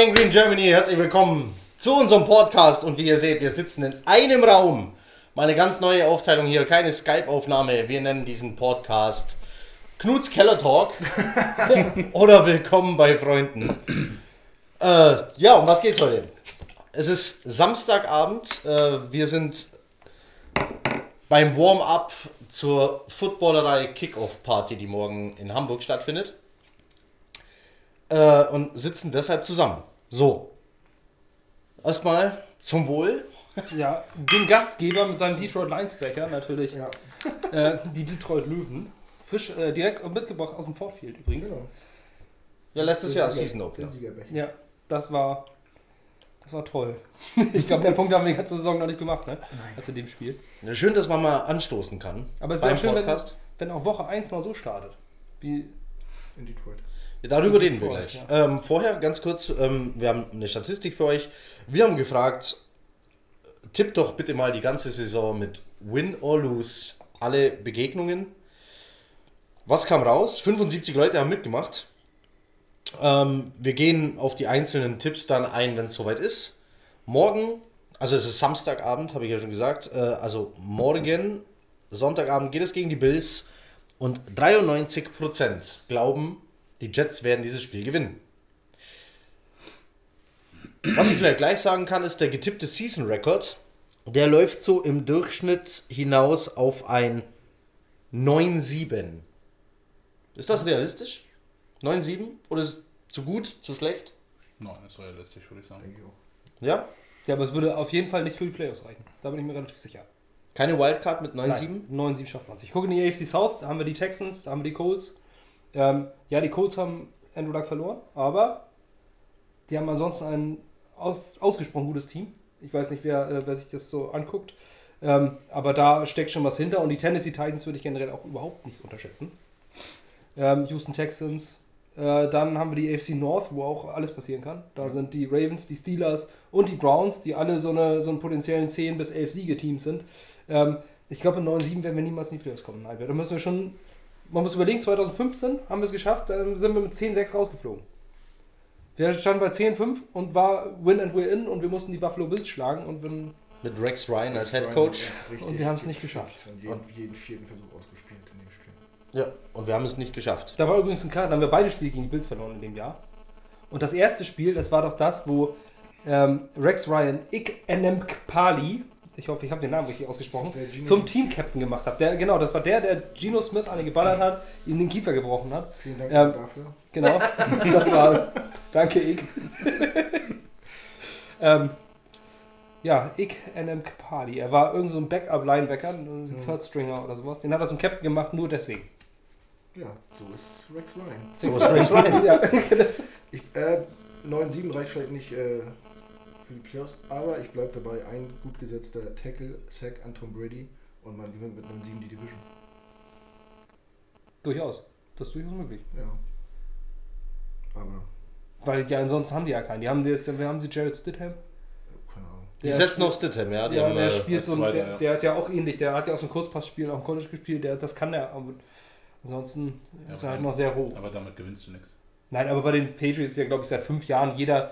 Gang Green Germany, herzlich willkommen zu unserem Podcast und wie ihr seht, wir sitzen in einem Raum. Meine ganz neue Aufteilung hier, keine Skype-Aufnahme. Wir nennen diesen Podcast Knuts Keller Talk oder Willkommen bei Freunden. Äh, ja, um was geht's heute? Es ist Samstagabend, äh, wir sind beim Warm-up zur Footballerei Kickoff Party, die morgen in Hamburg stattfindet äh, und sitzen deshalb zusammen. So. Erstmal zum Wohl. Ja, den Gastgeber mit seinem Detroit Linesbacker natürlich. Ja. Äh, die Detroit Löwen. Fisch äh, direkt mitgebracht aus dem Fortfield übrigens. Genau. Ja, letztes Jahr Sieger- Season Opener. Ja, das war. Das war toll. ich glaube, den Punkt haben wir die ganze Saison noch nicht gemacht, ne? Als in dem Spiel. Ja, Schön, dass man mal anstoßen kann. Aber es wäre schön, wenn, wenn auch Woche 1 mal so startet. Wie, In Detroit. Darüber reden wir gleich. ja. Ähm, vorher ganz kurz, ähm, wir haben eine Statistik für euch. Wir haben gefragt, tippt doch bitte mal die ganze Saison mit Win or Lose alle Begegnungen. Was kam raus? 75 Leute haben mitgemacht. Ähm, wir gehen auf die einzelnen Tipps dann ein, wenn es soweit ist. Morgen, also es ist Samstagabend, habe ich ja schon gesagt. Äh, also morgen, Sonntagabend geht es gegen die Bills und 93% glauben, die Jets werden dieses Spiel gewinnen. Was ich vielleicht gleich sagen kann, ist der getippte Season Record. Der läuft so im Durchschnitt hinaus auf ein 9-7. Ist das realistisch? 9-7? Oder ist es zu gut, zu schlecht? Nein, ist realistisch, würde ich sagen. Denke ich auch. Ja? ja, aber es würde auf jeden Fall nicht für die Playoffs reichen. Da bin ich mir relativ sicher. Keine Wildcard mit 9-7? Nein, 9-7 schafft man sich. Ich gucke in die AFC South, da haben wir die Texans, da haben wir die Colts. Ähm, ja, die Colts haben Andrew Luck verloren, aber die haben ansonsten ein aus, ausgesprochen gutes Team. Ich weiß nicht, wer, äh, wer sich das so anguckt. Ähm, aber da steckt schon was hinter und die Tennessee Titans würde ich generell auch überhaupt nicht unterschätzen. Ähm, Houston Texans. Äh, dann haben wir die AFC North, wo auch alles passieren kann. Da sind die Ravens, die Steelers und die Browns, die alle so, eine, so einen potenziellen 10 bis 11 Siege-Teams sind. Ähm, ich glaube, in 9-7 werden wir niemals in die Playoffs kommen. Nein, da müssen wir schon. Man muss überlegen, 2015 haben wir es geschafft, da sind wir mit 10-6 rausgeflogen. Wir standen bei 10-5 und war Win and We're in und wir mussten die Buffalo Bills schlagen und, wenn, Mit Rex Ryan als Head Coach. Und wir haben es nicht geschafft. Und jeden, jeden vierten Versuch ausgespielt in dem Spiel. Ja, und wir haben es nicht geschafft. Da war übrigens ein Klar, da haben wir beide Spiele gegen die Bills verloren in dem Jahr. Und das erste Spiel, das war doch das, wo ähm, Rex Ryan Ik Enemkpali, ich hoffe, ich habe den Namen richtig ausgesprochen, zum Team-Captain gemacht hat. Der, genau, das war der, der Gino Smith eine geballert hat, ihm den Kiefer gebrochen hat. Vielen Dank Ähm, dafür. Genau, das war. Danke, Ik. ähm, ja, Ik Enemkpali. Er war irgend so ein Backup-Linebacker, ein Third Stringer oder sowas. Den hat er zum Captain gemacht, nur deswegen. Ja, so ist Rex Ryan. So ist Rex Ryan. ja, das, Ich, äh, 9-7 reicht vielleicht nicht äh, die Playoffs, aber ich bleibe dabei, ein gut gesetzter Tackle, Sack an Tom Brady und man gewinnt mit einem 7 die Division. durchaus. Das ist durchaus möglich. Ja. Aber, Weil ja, ansonsten haben die ja keinen. Die haben jetzt, wir haben sie Jared Stidham. keine Ahnung. Die setzen auf Stidham, ja. Die Ja, haben, der äh, spielt so der, ja. der ist ja auch ähnlich. Der hat ja aus dem Kurzpassspiel auch im College gespielt. Der, das kann der. Aber ansonsten Ja, ist er halt noch sehr roh. Aber damit gewinnst du nichts. Nein, aber bei den Patriots ist ja, glaube ich, seit fünf Jahren jeder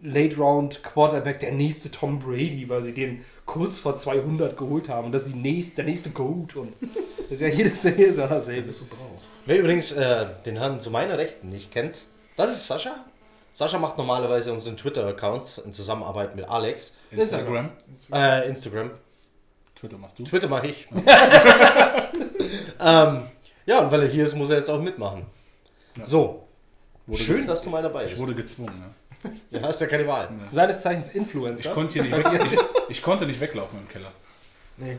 Late Round Quarterback der nächste Tom Brady, weil sie den kurz vor 200 geholt haben. Und das ist die nächste, der nächste Goat. Und das ist ja jedes Jahr Jahr Das dasselbe. ist so braucht. Wer übrigens äh, den Herrn zu meiner Rechten nicht kennt, das ist Sascha. Sascha macht normalerweise unseren Twitter-Account in Zusammenarbeit mit Alex. Instagram. Äh, Instagram. Twitter machst du. Twitter mache ich. ähm, ja, und weil er hier ist, muss er jetzt auch mitmachen. Ja. So. Wurde Schön, gezwungen. dass du mal dabei Ich bist. wurde gezwungen. Ja. Ja, hast ja keine Wahl. Ja. Seines Zeichens Influencer. Ich, konnte hier nicht weg, ich, ich konnte nicht weglaufen im Keller. Nee.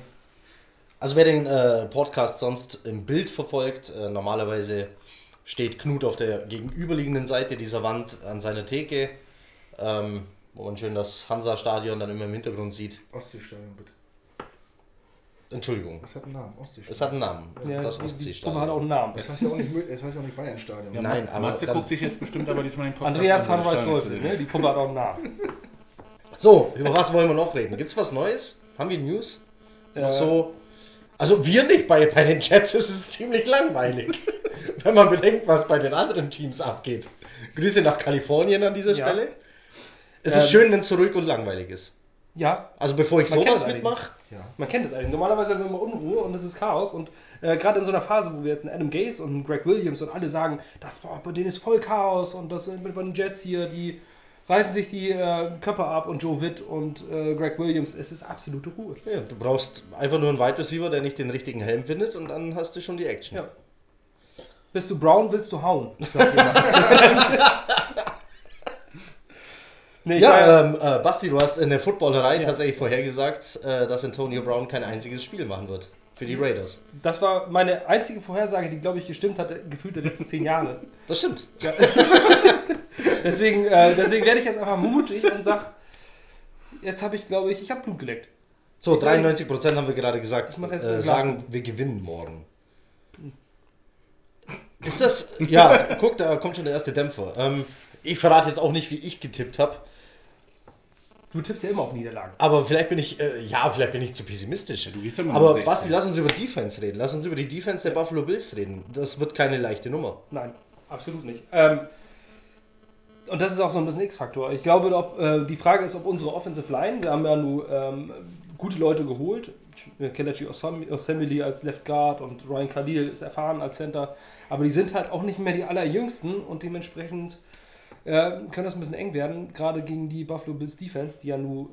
Also wer den äh, Podcast sonst im Bild verfolgt, äh, normalerweise steht Knut auf der gegenüberliegenden Seite dieser Wand an seiner Theke, ähm, wo man schön das Hansa-Stadion dann immer im Hintergrund sieht. Ostseestadion bitte. Entschuldigung. Das hat einen Namen, Ostseestadion. Es hat einen Namen. Ja, das Ostseestadion. hat auch einen Namen. Das heißt ja auch nicht, es heißt ja auch nicht Bayernstadion. Ja, Nein, aber Matze guckt sich jetzt bestimmt aber diesmal den Podcast Andreas an, weil Hanweis der Stadion Teufel, zu ne? Die ist. Puppe hat auch einen Namen. So, über was wollen wir noch reden? Gibt's was Neues? Haben wir News? Noch Äh, so. Also wir nicht, bei, bei den Jets ist es ziemlich langweilig. Wenn man bedenkt, was bei den anderen Teams abgeht. Grüße nach Kalifornien an dieser Ja. Stelle. Es Ähm, ist schön, wenn es so ruhig und langweilig ist. Ja, Also bevor ich Man sowas mitmache, Ja. Man kennt es eigentlich. Normalerweise haben wir immer Unruhe und es ist Chaos. Und äh, gerade in so einer Phase, wo wir jetzt einen Adam Gaze und einen Greg Williams und alle sagen, das boah, bei denen ist voll Chaos und das sind bei den Jets hier, die reißen sich die äh, Köpfe ab und Joe Witt und äh, Greg Williams, es ist absolute Ruhe. ja, du brauchst einfach nur einen Wide Receiver, der nicht den richtigen Helm findet und dann hast du schon die Action. Ja. Bist du Brown, willst du hauen? nee, Ja, ähm, äh, Basti, du hast in der Footballerei Ja. tatsächlich vorhergesagt, äh, dass Antonio Brown kein einziges Spiel machen wird für die Raiders. das war meine einzige Vorhersage, die, glaube ich, gestimmt hat, äh, gefühlt der letzten zehn Jahre. Das stimmt. Ja. deswegen, äh, deswegen werde ich jetzt einfach mutig und sag, jetzt habe ich, glaube ich, ich habe Blut geleckt. So, Ich sag- 93% haben wir gerade gesagt, äh, sagen, wir gewinnen morgen. Ist das, ja, guck, da kommt schon der erste Dämpfer. Ähm, ich verrate jetzt auch nicht, wie ich getippt habe, Du tippst ja immer auf Niederlagen. aber vielleicht bin ich, äh, ja, vielleicht bin ich zu pessimistisch. Du gehst ja immer Aber nur 16. Basti, lass uns über Defense reden. Lass uns über die Defense der Buffalo Bills reden. Das wird keine leichte Nummer. Nein, absolut nicht. Ähm, und das ist auch so ein bisschen X-Faktor. Ich glaube, ob, äh, die Frage ist, ob unsere Offensive Line, wir haben ja nur ähm, gute Leute geholt, Kelechi Osemele als Left Guard und Ryan Khalil ist erfahren als Center, aber die sind halt auch nicht mehr die allerjüngsten und dementsprechend äh, kann das ein bisschen eng werden, gerade gegen die Buffalo Bills Defense, die ja nur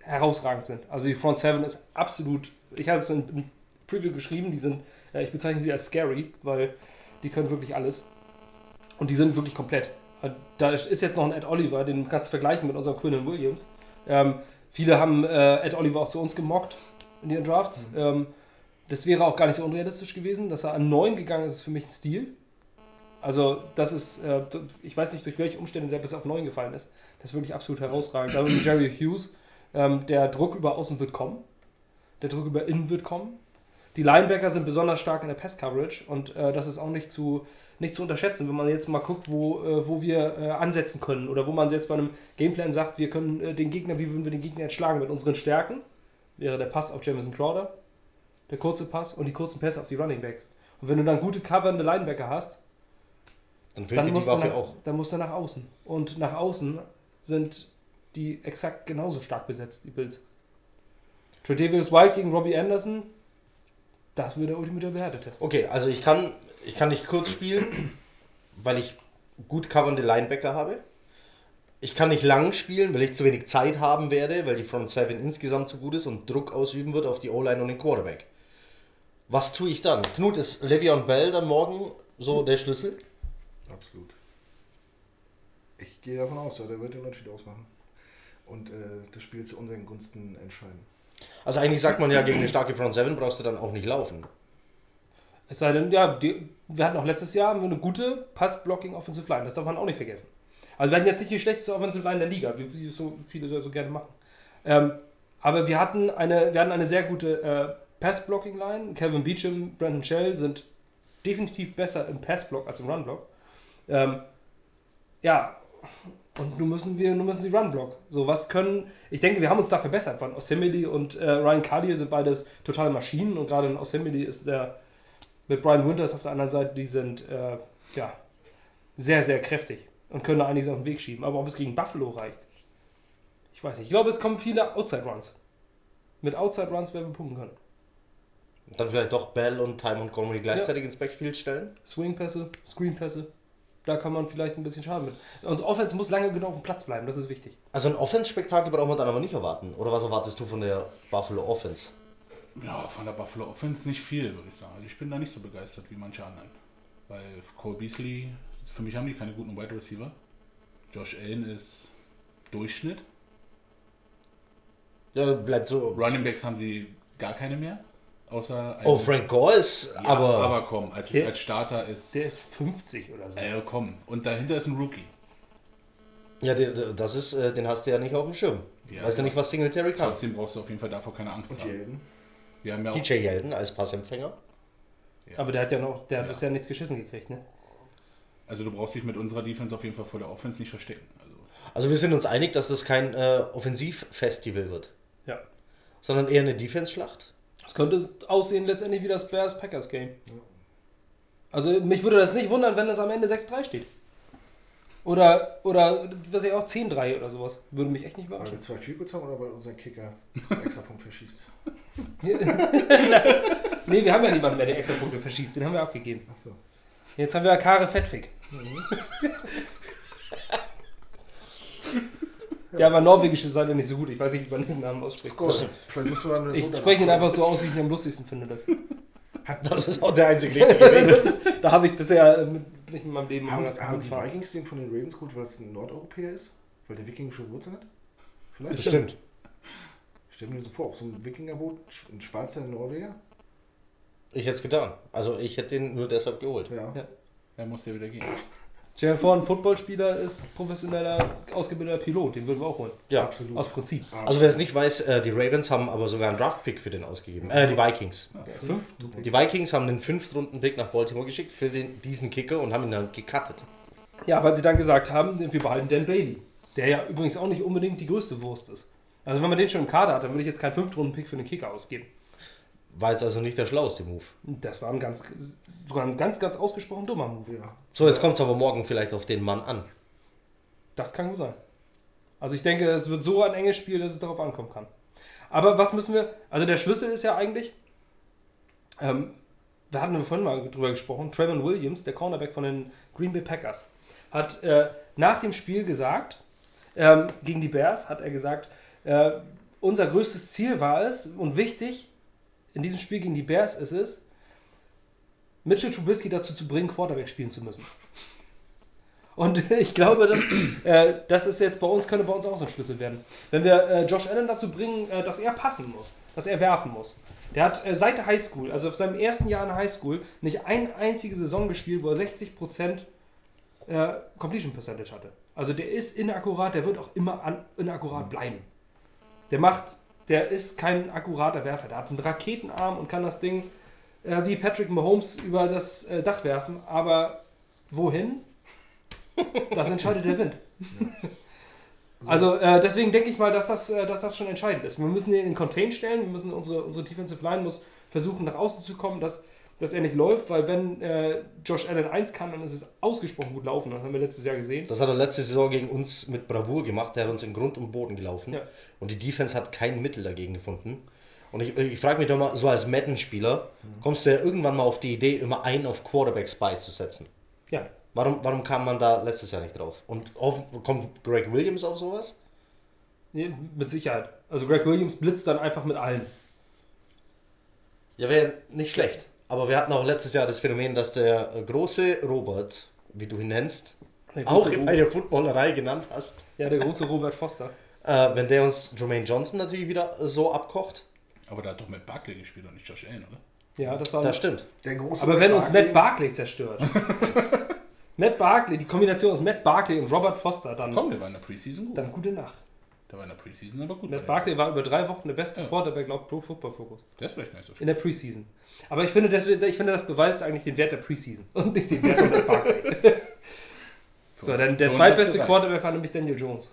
herausragend sind. Also die Front Seven ist absolut, ich habe es in, in Preview geschrieben, die sind, ja, ich bezeichne sie als scary, weil die können wirklich alles. Und die sind wirklich komplett. Äh, Da ist jetzt noch ein Ed Oliver, den kannst du vergleichen mit unserem Quinn Williams. Ähm, viele haben äh, Ed Oliver auch zu uns gemockt in ihren Drafts. Ähm, das wäre auch gar nicht so unrealistisch gewesen. Dass er an 9 gegangen ist, ist für mich ein Stil. Also, das ist, äh, ich weiß nicht, durch welche Umstände der bis auf 9 gefallen ist. Das ist wirklich absolut herausragend. Dann Jerry Hughes, ähm, der Druck über Außen wird kommen. Der Druck über Innen wird kommen. Die Linebacker sind besonders stark in der Pass-Coverage und äh, das ist auch nicht zu, nicht zu unterschätzen, wenn man jetzt mal guckt, wo, äh, wo wir äh, ansetzen können oder wo man jetzt bei einem Gameplan sagt, wir können äh, den Gegner, wie würden wir den Gegner jetzt mit unseren Stärken, wäre der Pass auf Jamison Crowder, der kurze Pass und die kurzen Pässe auf die Running Backs. Und wenn du dann gute covernde Linebacker hast, Dann fehlt dann die Waffe nach, auch. dann musst du nach außen. Und nach außen sind die exakt genauso stark besetzt, die Bills. Tredavious White gegen Robbie Anderson, das würde der ultimative Härtetest. Okay, also ich kann, ich kann nicht kurz spielen, weil ich gut covernde Linebacker habe. Ich kann nicht lang spielen, weil ich zu wenig Zeit haben werde, weil die Front Seven insgesamt zu gut ist und Druck ausüben wird auf die O-Line und den Quarterback. Was tue ich dann? Knut, ist Le'Veon Bell dann morgen so der Schlüssel? Absolut. Ich gehe davon aus, ja, der wird den Unterschied ausmachen. Und äh, das Spiel zu unseren Gunsten entscheiden. Also eigentlich sagt man ja, gegen eine starke Front Seven brauchst du dann auch nicht laufen. Es sei denn, ja, die, wir hatten auch letztes Jahr haben wir eine gute Pass-Blocking Offensive Line, das darf man auch nicht vergessen. Also wir hatten jetzt nicht die schlechteste Offensive Line der Liga, wie, so viele so, so gerne machen. Ähm, aber wir hatten eine, wir hatten eine sehr gute äh, Pass-Blocking-Line. Kevin Beecham, Brandon Shell sind definitiv besser im Pass-Block als im Run-Block. Ähm, ja, und nun müssen wir, nun müssen sie Run-Block. So, was können, ich denke, wir haben uns da verbessert. Von Osemele und äh, Ryan Khalil sind beides totale Maschinen und gerade in Osemele ist der mit Brian Winters auf der anderen Seite, die sind äh, ja sehr, sehr kräftig und können da einiges auf den Weg schieben. Aber ob es gegen Buffalo reicht, ich weiß nicht. Ich glaube, es kommen viele Outside-Runs. Mit Outside-Runs werden wir punkten können. Dann vielleicht doch Bell und Ty Montgomery gleichzeitig ins Backfield stellen. Swing-Pässe, Screen-Pässe, da kann man vielleicht ein bisschen schaden mit. Unsere Offense muss lange genug auf dem Platz bleiben, das ist wichtig. Also ein Offense-Spektakel braucht man dann aber nicht erwarten. Oder was erwartest du von der Buffalo Offense? Ja, von der Buffalo Offense nicht viel, würde ich sagen. Also ich bin da nicht so begeistert wie manche anderen. Weil Cole Beasley, für mich haben die keine guten Wide Receiver. Josh Allen ist Durchschnitt. Ja, bleibt so. Running Backs haben sie gar keine mehr. Außer Oh, Frank Gore ist, Ja, aber, aber komm, als, Der- als Starter ist. Der ist 50 oder so. Äh, komm. Und dahinter ist ein Rookie. Ja, der, der, das ist, äh, den hast du ja nicht auf dem Schirm. Ja, weißt du aber- nicht, was Singletary kann? Trotzdem brauchst du auf jeden Fall davor keine Angst Und haben. Wir haben ja auch, DJ Yeldon als Passempfänger. ja. Aber der hat ja noch, der hat Ja. bisher nichts geschissen gekriegt, ne? Also du brauchst dich mit unserer Defense auf jeden Fall vor der Offense nicht verstecken. Also Also wir sind uns einig, dass das kein äh, Offensivfestival wird, Ja. sondern eher eine Defense-Schlacht. Es könnte aussehen letztendlich wie das Bears-Packers-Game. Also mich würde das nicht wundern, wenn das am Ende 6-3 steht. Oder, oder, was ich auch, 10-3 oder sowas. Würde mich echt nicht Weil wir überraschen. zwei Field haben oder weil unser Kicker extra Punkt verschießt? nee, wir haben ja niemanden mehr, der extra Punkte verschießt. Den haben wir abgegeben. Achso. Jetzt haben wir Kare Fettfick. Ja, aber norwegisch ist leider nicht so gut. Ich weiß nicht, wie man diesen Namen ausspricht. Score. Vielleicht musst du mal eine Ich Soda spreche ihn einfach so aus, wie ich ihn am lustigsten finde. Das, Das ist auch der einzige richtige Weg. da habe ich bisher äh, mit, nicht in meinem Leben Haben, ganz gut haben die gefahren. Vikings den von den Ravens geholt, weil es ein Nordeuropäer ist? Weil der wikingische Wurzeln hat? Vielleicht? Bestimmt. Stell mir so vor, auf so einem Wikingerboot, ein schwarzer Norweger? Ich hätte es getan. Also ich hätte den nur deshalb geholt. Ja. Ja. er muss ja wieder gehen. Stell dir vor, ein Footballspieler ist professioneller, ausgebildeter Pilot. Den würden wir auch holen. Ja. Absolut. Aus Prinzip. Also wer es nicht weiß, äh, die Ravens haben aber sogar einen Draft-Pick für den ausgegeben. Äh, die Vikings. Fünf? Die Vikings haben den Fünftrunden-Pick nach Baltimore geschickt für den, diesen Kicker und haben ihn dann gecuttet. Ja, weil sie dann gesagt haben, wir behalten Dan Bailey. Der ja übrigens auch nicht unbedingt die größte Wurst ist. Also wenn man den schon im Kader hat, dann würde ich jetzt keinen Fünftrunden-Pick für den Kicker ausgeben. War jetzt also nicht der schlauste Move. Das war ein ganz, sogar ein ganz, ganz ausgesprochen dummer Move. Ja. So, jetzt kommt es aber morgen vielleicht auf den Mann an. Das kann gut sein. Also ich denke, es wird so ein enges Spiel, dass es darauf ankommen kann. Aber was müssen wir, also der Schlüssel ist ja eigentlich, ähm, da hatten wir vorhin mal drüber gesprochen, Trevor Williams, der Cornerback von den Green Bay Packers, hat äh, nach dem Spiel gesagt, ähm, gegen die Bears, hat er gesagt, äh, unser größtes Ziel war es und wichtig, in diesem Spiel gegen die Bears ist es, Mitchell Trubisky dazu zu bringen, Quarterback spielen zu müssen. Und ich glaube, dass, äh, das ist jetzt bei uns, könnte bei uns auch so ein Schlüssel werden. Wenn wir äh, Josh Allen dazu bringen, äh, dass er passen muss, dass er werfen muss. Der hat äh, seit der Highschool, also auf seinem ersten Jahr in der Highschool, nicht eine einzige Saison gespielt, wo er 60% äh, Completion Percentage hatte. Also der ist inakkurat, der wird auch immer an, inakkurat bleiben. Der macht, der ist kein akkurater Werfer. Der hat einen Raketenarm und kann das Ding äh, wie Patrick Mahomes über das äh, Dach werfen, aber wohin? Das entscheidet der Wind. Also äh, deswegen denke ich mal, dass das, äh, dass das schon entscheidend ist. Wir müssen ihn in den Contain stellen, wir müssen unsere, unsere Defensive Line muss versuchen nach außen zu kommen, dass, dass er nicht läuft, weil wenn äh, Josh Allen 1 kann, dann ist es ausgesprochen gut laufen. Das haben wir letztes Jahr gesehen. Das hat er letzte Saison gegen uns mit Bravour gemacht. Der hat uns in Grund und Boden gelaufen. Ja. Und die Defense hat kein Mittel dagegen gefunden. Und ich, ich frage mich doch mal, so als Madden-Spieler, kommst du ja irgendwann mal auf die Idee, immer einen auf Quarterbacks beizusetzen. Ja, Warum, warum kam man da letztes Jahr nicht drauf? Und auf, kommt Greg Williams auf sowas? nee, mit Sicherheit. Also Greg Williams blitzt dann einfach mit allen. Ja, wäre nicht schlecht. Aber wir hatten auch letztes Jahr das Phänomen, dass der große Robert, wie du ihn nennst, Der auch in Ro- einer Footballerei genannt hast, Ja, der große Robert Foster. äh, wenn der uns Jermaine Johnson natürlich wieder so abkocht, Aber da hat doch Matt Barkley gespielt und nicht Josh Allen, oder? Ja, das war. das stimmt. Der große aber wenn uns Matt Barkley zerstört. Matt Barkley, die Kombination aus Matt Barkley und Robert Foster, dann, Komm, der war in der Preseason gut. dann gute Nacht. Der war in der Preseason aber gut. Matt bei Barkley war über drei Wochen der beste Ja. Quarterback laut Pro Football Focus. der. Ist vielleicht nicht so In schlecht. der Preseason. Aber ich finde, das, ich finde, das beweist eigentlich den Wert der Preseason und nicht den Wert von Matt Barkley. So, dann der zweitbeste. Quarterback war nämlich Daniel Jones.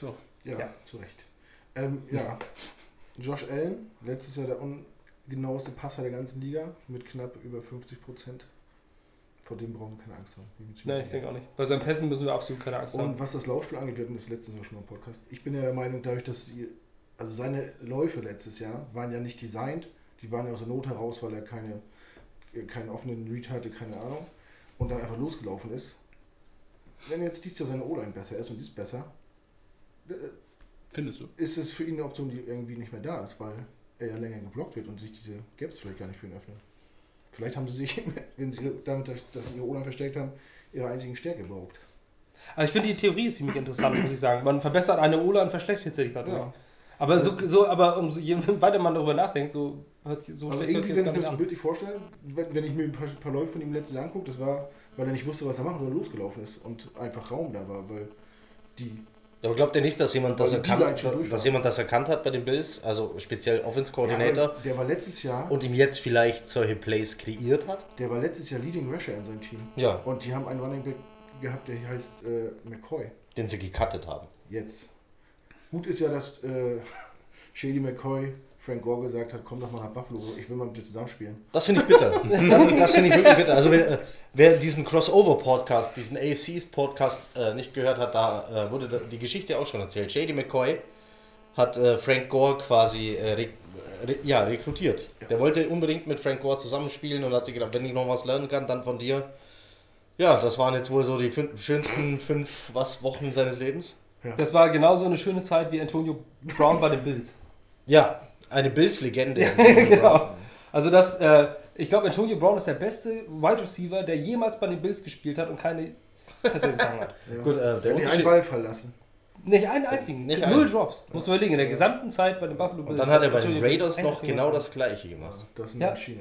So. Ja, Ja. zu Recht. Ähm, ja, Josh Allen, letztes Jahr der ungenaueste Passer der ganzen Liga mit knapp über 50 Prozent. Vor dem brauchen wir keine Angst haben. Nein, ich denke auch nicht. Bei seinem Pässen müssen wir absolut keine Angst Und haben. was das Laufspiel angeht, wir hatten das letztes Jahr schon mal im Podcast. Ich bin ja der Meinung, dadurch, dass sie, also seine Läufe letztes Jahr waren ja nicht designt, die waren ja aus der Not heraus, weil er keine, keinen offenen Read hatte, keine Ahnung, und dann einfach losgelaufen ist. Wenn jetzt dies Jahr seine O-Line besser ist und dies besser, äh, Findest du? ist es für ihn eine Option, die irgendwie nicht mehr da ist, weil er ja länger geblockt wird und sich diese Gaps vielleicht gar nicht für ihn öffnen. Vielleicht haben sie sich, wenn sie damit, dass sie ihre O-Line versteckt haben, ihre einzigen Stärke beraubt. Aber ich finde die Theorie ist ziemlich interessant, muss ich sagen. Man verbessert eine Ola und verschlechtert sich dadurch. Ja. Aber so, so, aber umso je weiter man darüber nachdenkt, so, hört, so Also schlecht hört irgendwie, das wenn ich mir das bildlich vorstelle, wenn, wenn ich mir ein paar, paar Läufe von ihm letztes Jahr angucke, das war, weil er nicht wusste, was er machen soll, losgelaufen ist und einfach Raum da war, weil die Aber glaubt ihr nicht, dass jemand das erkannt, dass jemand das erkannt hat bei den Bills, also speziell Offense Coordinator, Ja, der war letztes Jahr, und ihm jetzt vielleicht solche Plays kreiert hat? der war letztes Jahr Leading Rusher in seinem Team. Ja. Und die haben einen Running Back gehabt, der heißt äh, McCoy. Den sie gecuttet haben. Jetzt. Gut ist ja, dass äh, Shady McCoy Frank Gore gesagt hat, komm doch mal nach Buffalo, ich will mal mit dir zusammenspielen. Das finde ich bitter. Das, das finde ich wirklich bitter. Also wer, wer diesen Crossover-Podcast, diesen AFC East-Podcast äh, nicht gehört hat, da äh, wurde da die Geschichte auch schon erzählt. Shady McCoy hat äh, Frank Gore quasi äh, re, re, ja, rekrutiert. Der wollte unbedingt mit Frank Gore zusammenspielen und hat sich gedacht, wenn ich noch was lernen kann, dann von dir. Ja, das waren jetzt wohl so die fün schönsten fünf was, Wochen seines Lebens. Das war genauso eine schöne Zeit wie Antonio Brown bei den Bills. Ja, eine Bills-Legende. genau. Also das, äh, ich glaube, Antonio Brown ist der beste Wide Receiver, der jemals bei den Bills gespielt hat und keine Pässe empfangen hat. Ja. Gut, äh, der der hat einen Ball verlassen. Nicht einen einzigen. Nicht Null einen. Drops. Muss man überlegen. In der gesamten Zeit bei den Buffalo Bills. Und dann hat er bei den Raiders noch genau das gleiche gemacht. Das ist eine Ja. Maschine.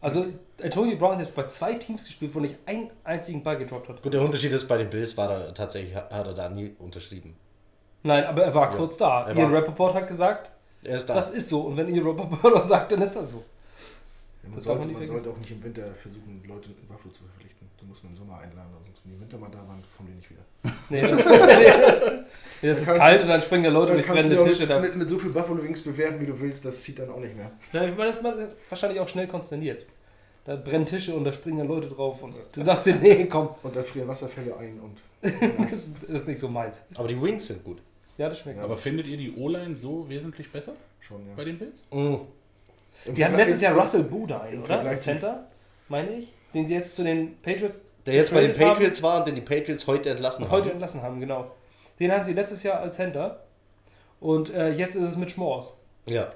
Also Antonio Brown hat bei zwei Teams gespielt, wo nicht einen einzigen Ball gedroppt hat. Gut, der Unterschied ist, bei den Bills war er tatsächlich, hat er da nie unterschrieben. Nein, aber er war Ja. kurz da. Ian Rappaport hat gesagt, Er ist da. das ist so. Und wenn Ian Rappaport was sagt, dann ist das so. Ja, man Das sollte, man man sollte auch nicht im Winter versuchen, Leute in Buffalo zu verpflichten. Du musst man im Sommer einladen, sonst wenn die im Winter mal da waren, kommen die nicht wieder. Nee, das, nee, das ist kalt und dann springen da Leute durch du brennende die Tische. Da, mit, mit so viel Buffalo Wings bewerben, wie du willst, das zieht dann auch nicht mehr. da man ist man wahrscheinlich auch schnell konsterniert. Da brennen Tische und da springen dann Leute drauf und du sagst dir, nee, komm, Und da frieren Wasserfälle ein und das ist nicht so meins. Aber die Wings sind gut. Ja, das schmeckt. Ja. Aber findet ihr die O-Line so wesentlich besser schon, ja. bei den Bills? Im Die hatten letztes Jahr Russell Buda ein, im oder? Zu- Center, meine ich. Den sie jetzt zu den Patriots Der jetzt bei den getradet haben. Patriots war und den die Patriots heute entlassen heute haben. entlassen haben, genau. Den hatten sie letztes Jahr als Center. Und äh, jetzt ist es mit Schmors. Ja.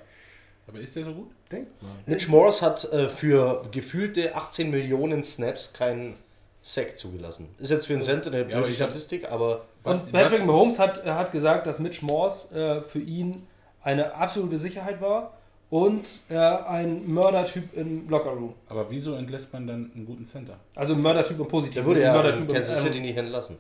Aber ist der so gut? Denkt mal. Mitch Morris hat äh, für gefühlte 18 Millionen Snaps keinen Sack zugelassen. Ist jetzt für einen Center eine Ja, aber blöde hab- Statistik, aber Was- und Patrick was- Mahomes hat, äh, hat gesagt, dass Mitch Morse äh, für ihn eine absolute Sicherheit war und äh, ein Mördertyp im Lockerroom. Aber wieso entlässt man dann einen guten Center? Also ein Mördertyp im Positiven. der wurde ja Mördertyp in Kansas City nicht entlassen.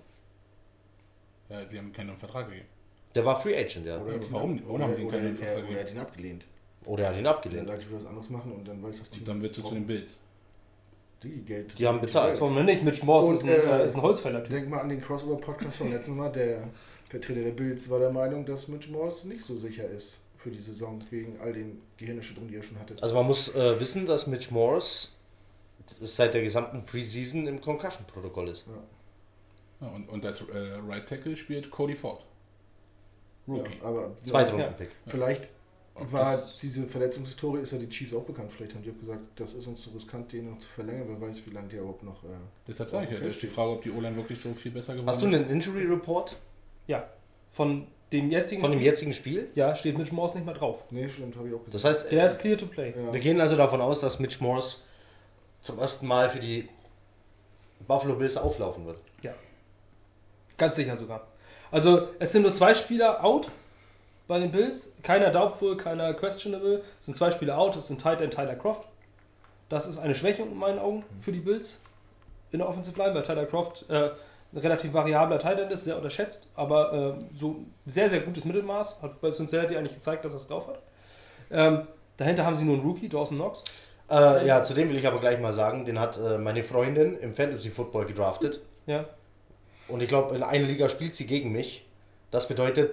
Ja, sie haben keinen Vertrag gegeben. Der war Free Agent, ja. Oder warum- warum haben sie oder, keinen oder, Vertrag er, oder er hat gegeben? ihn abgelehnt. Oder er hat ihn abgelehnt. sagt, ich will was anderes machen und dann weiß das Team. Und dann wird zu, zu den Bills. Die Geld. Die haben bezahlt. Warum nicht? Mitch Morse Und, ist ein, äh, ist ein Holzfäller-Typ. Denk mal an den Crossover-Podcast vom letzten Mal. Der Vertreter der Bills war der Meinung, dass Mitch Morse nicht so sicher ist für die Saison, wegen all den Gehirnerschütterungen, die er schon hatte. Also man muss äh, wissen, dass Mitch Morris seit der gesamten Preseason im Concussion-Protokoll ist. Ja, und, und als äh, Right Tackle spielt Cody Ford. Rookie. Ja, aber Zweitrunden-Pick. vielleicht war das- diese Verletzungshistorie, ist ja die Chiefs auch bekannt. Vielleicht haben die auch gesagt, das ist uns zu riskant, den noch zu verlängern. Wer weiß, wie lange der überhaupt noch. Äh, Deshalb sage ich ja, da ist die Frage, ob die O-Line wirklich so viel besser geworden Hast du ist. einen Injury Report Ja. Von dem jetzigen von dem Spiel- jetzigen Spiel? Ja, steht Mitch Morse nicht mal drauf. nee, stimmt, habe ich auch gesagt. Das heißt, Der ist clear to play. ja. wir gehen also davon aus, dass Mitch Morris zum ersten Mal für die Buffalo Bills auflaufen wird. Ja. Ganz sicher sogar. Also, es sind nur zwei Spieler out bei den Bills. Keiner doubtful, keiner questionable. Es sind zwei Spieler out. Es sind Tight End Tyler Croft. Das ist eine Schwäche in meinen Augen für die Bills in der Offensive Line, weil Tyler Croft äh, ein relativ variabler Tight End ist, sehr unterschätzt, aber äh, so sehr, sehr gutes Mittelmaß. Hat bei Cincinnati eigentlich gezeigt, dass er es drauf hat. Ähm, dahinter haben sie nur einen Rookie, Dawson Knox. Äh, ja, zu dem will ich aber gleich mal sagen, den hat äh, meine Freundin im Fantasy Football gedraftet. Ja. Und ich glaube, in einer Liga spielt sie gegen mich. Das bedeutet,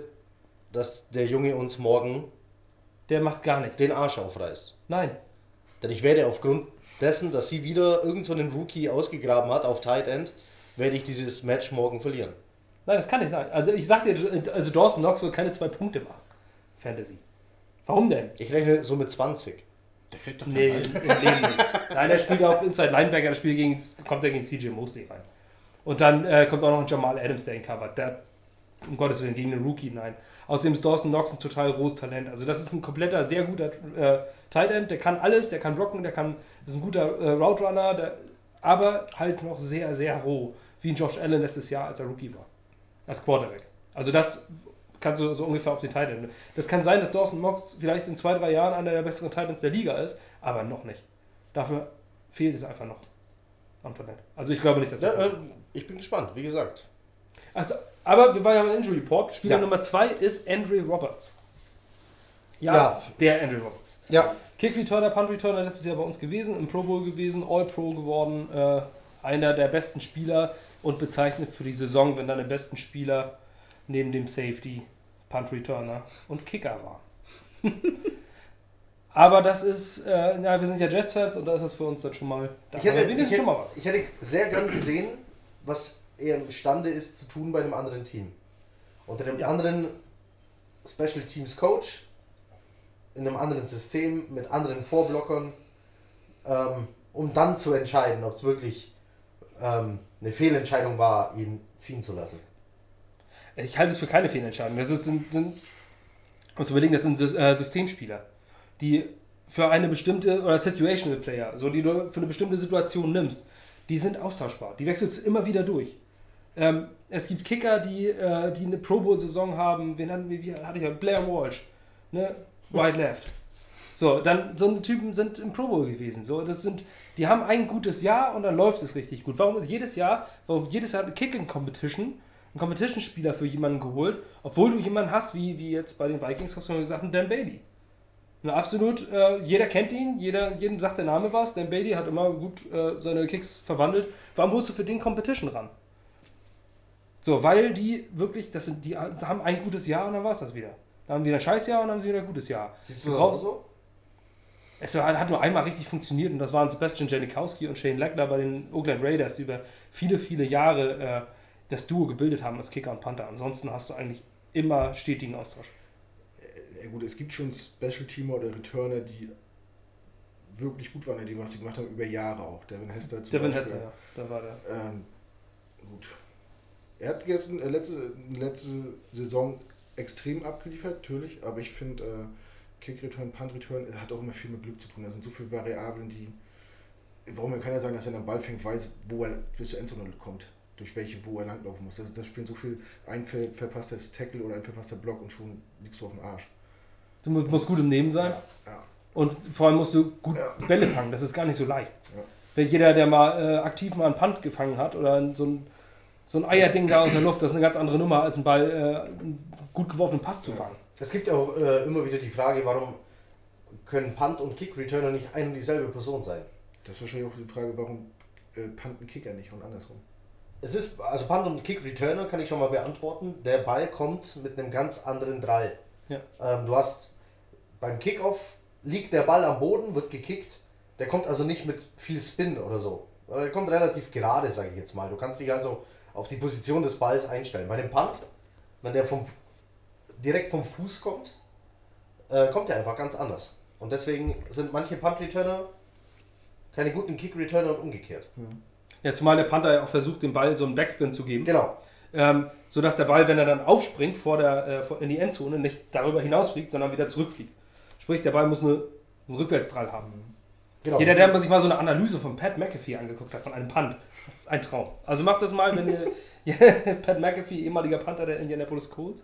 dass der Junge uns morgen Der macht gar nichts. den Arsch aufreißt. Nein. Denn ich werde aufgrund dessen, dass sie wieder irgend so einen Rookie ausgegraben hat auf Tight End, werde ich dieses Match morgen verlieren. Nein, das kann nicht sein. Also ich sag dir, also Dawson Knox wird keine zwei Punkte machen. Fantasy. Warum denn? Ich rechne so mit 20. Der kriegt doch keinen Nee, Ball. im Leben nicht. Nein, er spielt auf Inside Linebacker, das Spiel gegen, kommt er gegen CJ Mosley rein. Und dann äh, kommt auch noch ein Jamal Adams, der ihn covert. Der, um Gottes Willen, gegen einen Rookie, nein. Außerdem ist Dawson Knox ein total rohes Talent. Also das ist ein kompletter, sehr guter äh, Tight End. Der kann alles, der kann blocken, der kann, ist ein guter äh, Route Runner, der, aber halt noch sehr, sehr roh. Wie ein Josh Allen letztes Jahr, als er Rookie war. Als Quarterback. Also das kannst du so ungefähr auf den Tight End. Das kann sein, dass Dawson Knox vielleicht in zwei, drei Jahren einer der besseren Tight Ends der Liga ist, aber noch nicht. Dafür fehlt es einfach noch am Talent. Also ich glaube nicht, dass Ja, er äh, ich bin gespannt, wie gesagt. also, Aber wir waren ja beim Injury Report. Spieler Ja. Nummer 2 ist Andrew Roberts. Ja, Ja. der Andrew Roberts. Ja, Kick Returner, Punt Returner letztes Jahr bei uns gewesen, im Pro Bowl gewesen, All Pro geworden, äh, einer der besten Spieler und bezeichnet für die Saison, wenn dann der besten Spieler neben dem Safety, Punt Returner und Kicker war. Aber das ist, äh, ja, wir sind ja Jets-Fans und da ist das für uns dann schon mal, da ich hätte, ich, schon mal was. hätte, ich hätte sehr gern gesehen, was er imstande ist zu tun bei einem anderen Team. Unter einem Ja. anderen Special Teams Coach, in einem anderen System, mit anderen Vorblockern, ähm, um dann zu entscheiden, ob es wirklich ähm, eine Fehlentscheidung war, ihn ziehen zu lassen. Ich halte es für keine Fehlentscheidung. Das ist, sind, sind, muss überlegen, das sind äh, Systemspieler, die für eine bestimmte, oder Situational Player, so die du für eine bestimmte Situation nimmst, die sind austauschbar. Die wechselst du immer wieder durch. Ähm, es gibt Kicker, die, äh, die eine Pro Bowl-Saison haben. Wen hatten wir, wie hatte ich ja? Blair Walsh. Ne? Right Left. So, dann so eine Typen sind im Pro Bowl gewesen. So, das sind, die haben ein gutes Jahr und dann läuft es richtig gut. Warum ist jedes Jahr, warum jedes Jahr eine Kicking Competition, ein Competition-Spieler für jemanden geholt, obwohl du jemanden hast, wie, wie jetzt bei den Vikings, hast du mal gesagt, einen Dan Bailey. Na, absolut, äh, jeder kennt ihn, jeder, jedem sagt der Name was. Dan Bailey hat immer gut äh, seine Kicks verwandelt. Warum holst du für den Competition ran? So, weil die wirklich, das sind, die haben ein gutes Jahr und dann war es das wieder. Dann haben wir wieder ein Scheißjahr und dann haben sie wieder ein gutes Jahr. Siehst Du brauchst- auch so? Es hat nur einmal richtig funktioniert und das waren Sebastian Janikowski und Shane Lackler bei den Oakland Raiders, die über viele, viele Jahre äh, das Duo gebildet haben als Kicker und Panther. Ansonsten hast du eigentlich immer stetigen Austausch. Ja gut, es gibt schon Special Teamer oder Returner, die wirklich gut waren in dem, was sie gemacht haben, über Jahre auch. Devin Hester zum Devin Beispiel. Hester, ja. Da war der. Ähm, gut. Er hat gestern, äh, letzte, letzte Saison extrem abgeliefert, natürlich, aber ich finde, äh, Kick Return, Punt Return äh, hat auch immer viel mit Glück zu tun. Da sind so viele Variablen, die. Warum mir keiner sagen, dass er den Ball fängt, weiß, wo er bis zur Endzone kommt. Durch welche, wo er langlaufen muss. Das, das spielt so viel. Ein ver- verpasster Tackle oder ein verpasster Block und schon liegst du auf dem Arsch. Du musst, musst gut im Nehmen sein Ja. und vor allem musst du gut Ja. Bälle fangen. Das ist gar nicht so leicht. Ja. Wenn jeder, der mal äh, aktiv mal einen Punt gefangen hat oder so ein, so ein Eierding da aus der Luft, das ist eine ganz andere Nummer, als einen Ball, äh, einen gut geworfenen Pass zu fangen. Es gibt ja auch äh, immer wieder die Frage, warum können Punt und Kick Returner nicht ein und dieselbe Person sein? Das ist wahrscheinlich auch die Frage, warum äh, punten Kicker nicht und andersrum. Es ist, also Punt und Kick Returner kann ich schon mal beantworten. Der Ball kommt mit einem ganz anderen Drall. Ja. Ähm, du hast beim Kickoff liegt der Ball am Boden, wird gekickt. Der kommt also nicht mit viel Spin oder so. Äh, Er kommt relativ gerade, sage ich jetzt mal. Du kannst dich also auf die Position des Balls einstellen. Bei dem Punt, wenn der vom, direkt vom Fuß kommt, äh, kommt der einfach ganz anders. Und deswegen sind manche Punt Returner keine guten Kick Returner und umgekehrt. Ja, zumal der Panther ja auch versucht, dem Ball so einen Backspin zu geben. Genau. ähm, sodass der Ball, wenn er dann aufspringt vor der, äh, in die Endzone, nicht darüber hinausfliegt, sondern wieder zurückfliegt. Sprich, der Ball muss eine, einen Rückwärtsdrall haben. genau. Jeder, der sich mal so eine Analyse von Pat McAfee angeguckt hat, von einem Punt, das ist ein Traum. Also macht das mal, wenn ihr Pat McAfee, ehemaliger Panther der Indianapolis Colts,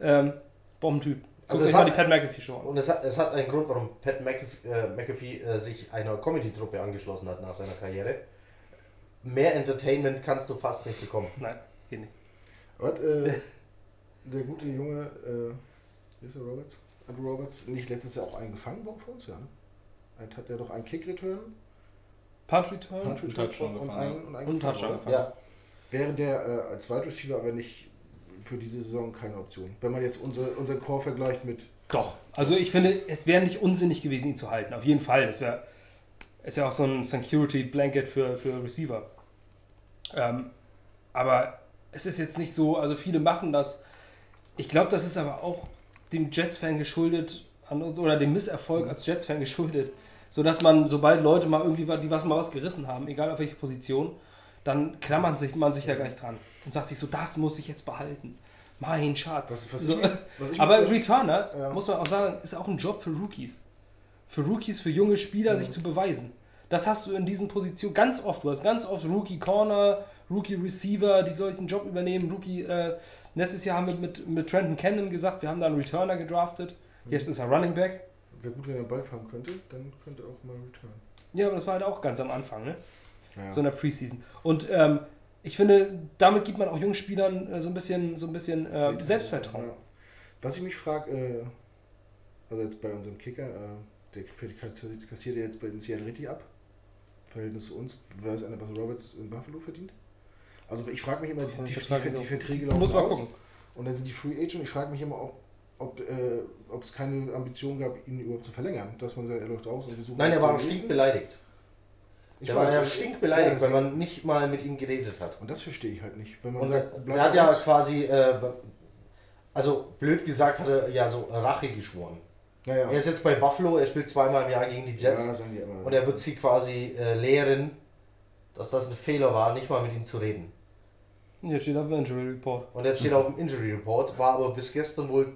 ähm, Bombentyp. Also es hat- die Pat McAfee Show an. Und es hat, es hat einen Grund, warum Pat McAfee, äh, McAfee äh, sich einer Comedy-Truppe angeschlossen hat nach seiner Karriere. Mehr Entertainment kannst du fast nicht bekommen. Nein, geht nicht. Hat, äh, der gute Junge, äh, wie ist der Roberts? Andrew Roberts, nicht letztes Jahr auch einen gefangen worden für uns, ja? ne? Hat, hat der doch einen Kick-Return, Punt Return? Punt und Return Touchdown und gefangen, einen, und einen Und Touchdown gefangen. Ja, Wäre der äh, als Wide Receiver aber nicht für diese Saison keine Option. Wenn man jetzt unsere, unseren Core vergleicht mit Doch. Also ich finde, es wäre nicht unsinnig gewesen, ihn zu halten. Auf jeden Fall. Das wäre ist ja auch so ein Security Blanket für, für Receiver. Ähm, aber es ist jetzt nicht so, also viele machen das. Ich glaube, das ist aber auch dem Jets-Fan geschuldet an uns, oder dem Misserfolg als Jets-Fan geschuldet. Sodass man, sobald Leute mal irgendwie die was mal was gerissen haben, egal auf welche Position, dann klammert sich, man sich da gleich dran und sagt sich so, das muss ich jetzt behalten. Mein Schatz. Was- was so. ich- was ich aber Returner, Ja. muss man auch sagen, ist auch ein Job für Rookies. Für Rookies, für junge Spieler, sich zu beweisen. Das hast du in diesen Positionen ganz oft. Du hast ganz oft Rookie Corner, Rookie Receiver, die solchen Job übernehmen. Rookie, äh, letztes Jahr haben wir mit, mit Trenton Cannon gesagt, wir haben da einen Returner gedraftet. Jetzt ist er Running Back. Wäre gut, wenn er Ball fangen könnte, dann könnte er auch mal return. Ja, aber das war halt auch ganz am Anfang, ne? Ja. So in der Preseason. Und ähm, ich finde, damit gibt man auch jungen Spielern äh, so ein bisschen, so ein bisschen äh, Selbstvertrauen. Ja. Was ich mich frage, äh, also jetzt bei unserem Kicker, äh, der kassiert- ja jetzt bei den Seattle richtig ab. Verhältnis zu uns, weiß einer, was Roberts in Buffalo verdient? Also ich frage mich immer, die, die, die, die Verträge laufen Muss mal aus. gucken. Und dann sind die Free Agent. Ich frage mich immer, ob, ob, äh, es keine Ambition gab, ihn überhaupt zu verlängern. Dass man sagt, er läuft aus und wir suchen Nein, er jetzt war stinkbeleidigt. Ich Der weiß, war ja ja, stinkbeleidigt, weil deswegen- man nicht mal mit ihm geredet hat. Und das verstehe ich halt nicht. Wenn man Und er, sagt, bleib er hat ja uns. quasi, äh, also blöd gesagt, hat er ja so Rache geschworen. Naja, Er ist jetzt bei Buffalo, er spielt zweimal im Jahr gegen die Jets Ja, die immer. und er wird sie quasi äh, lehren, dass das ein Fehler war, nicht mal mit ihm zu reden. Hier steht auf dem Injury Report. Und jetzt steht auf dem Injury Report, war aber bis gestern wohl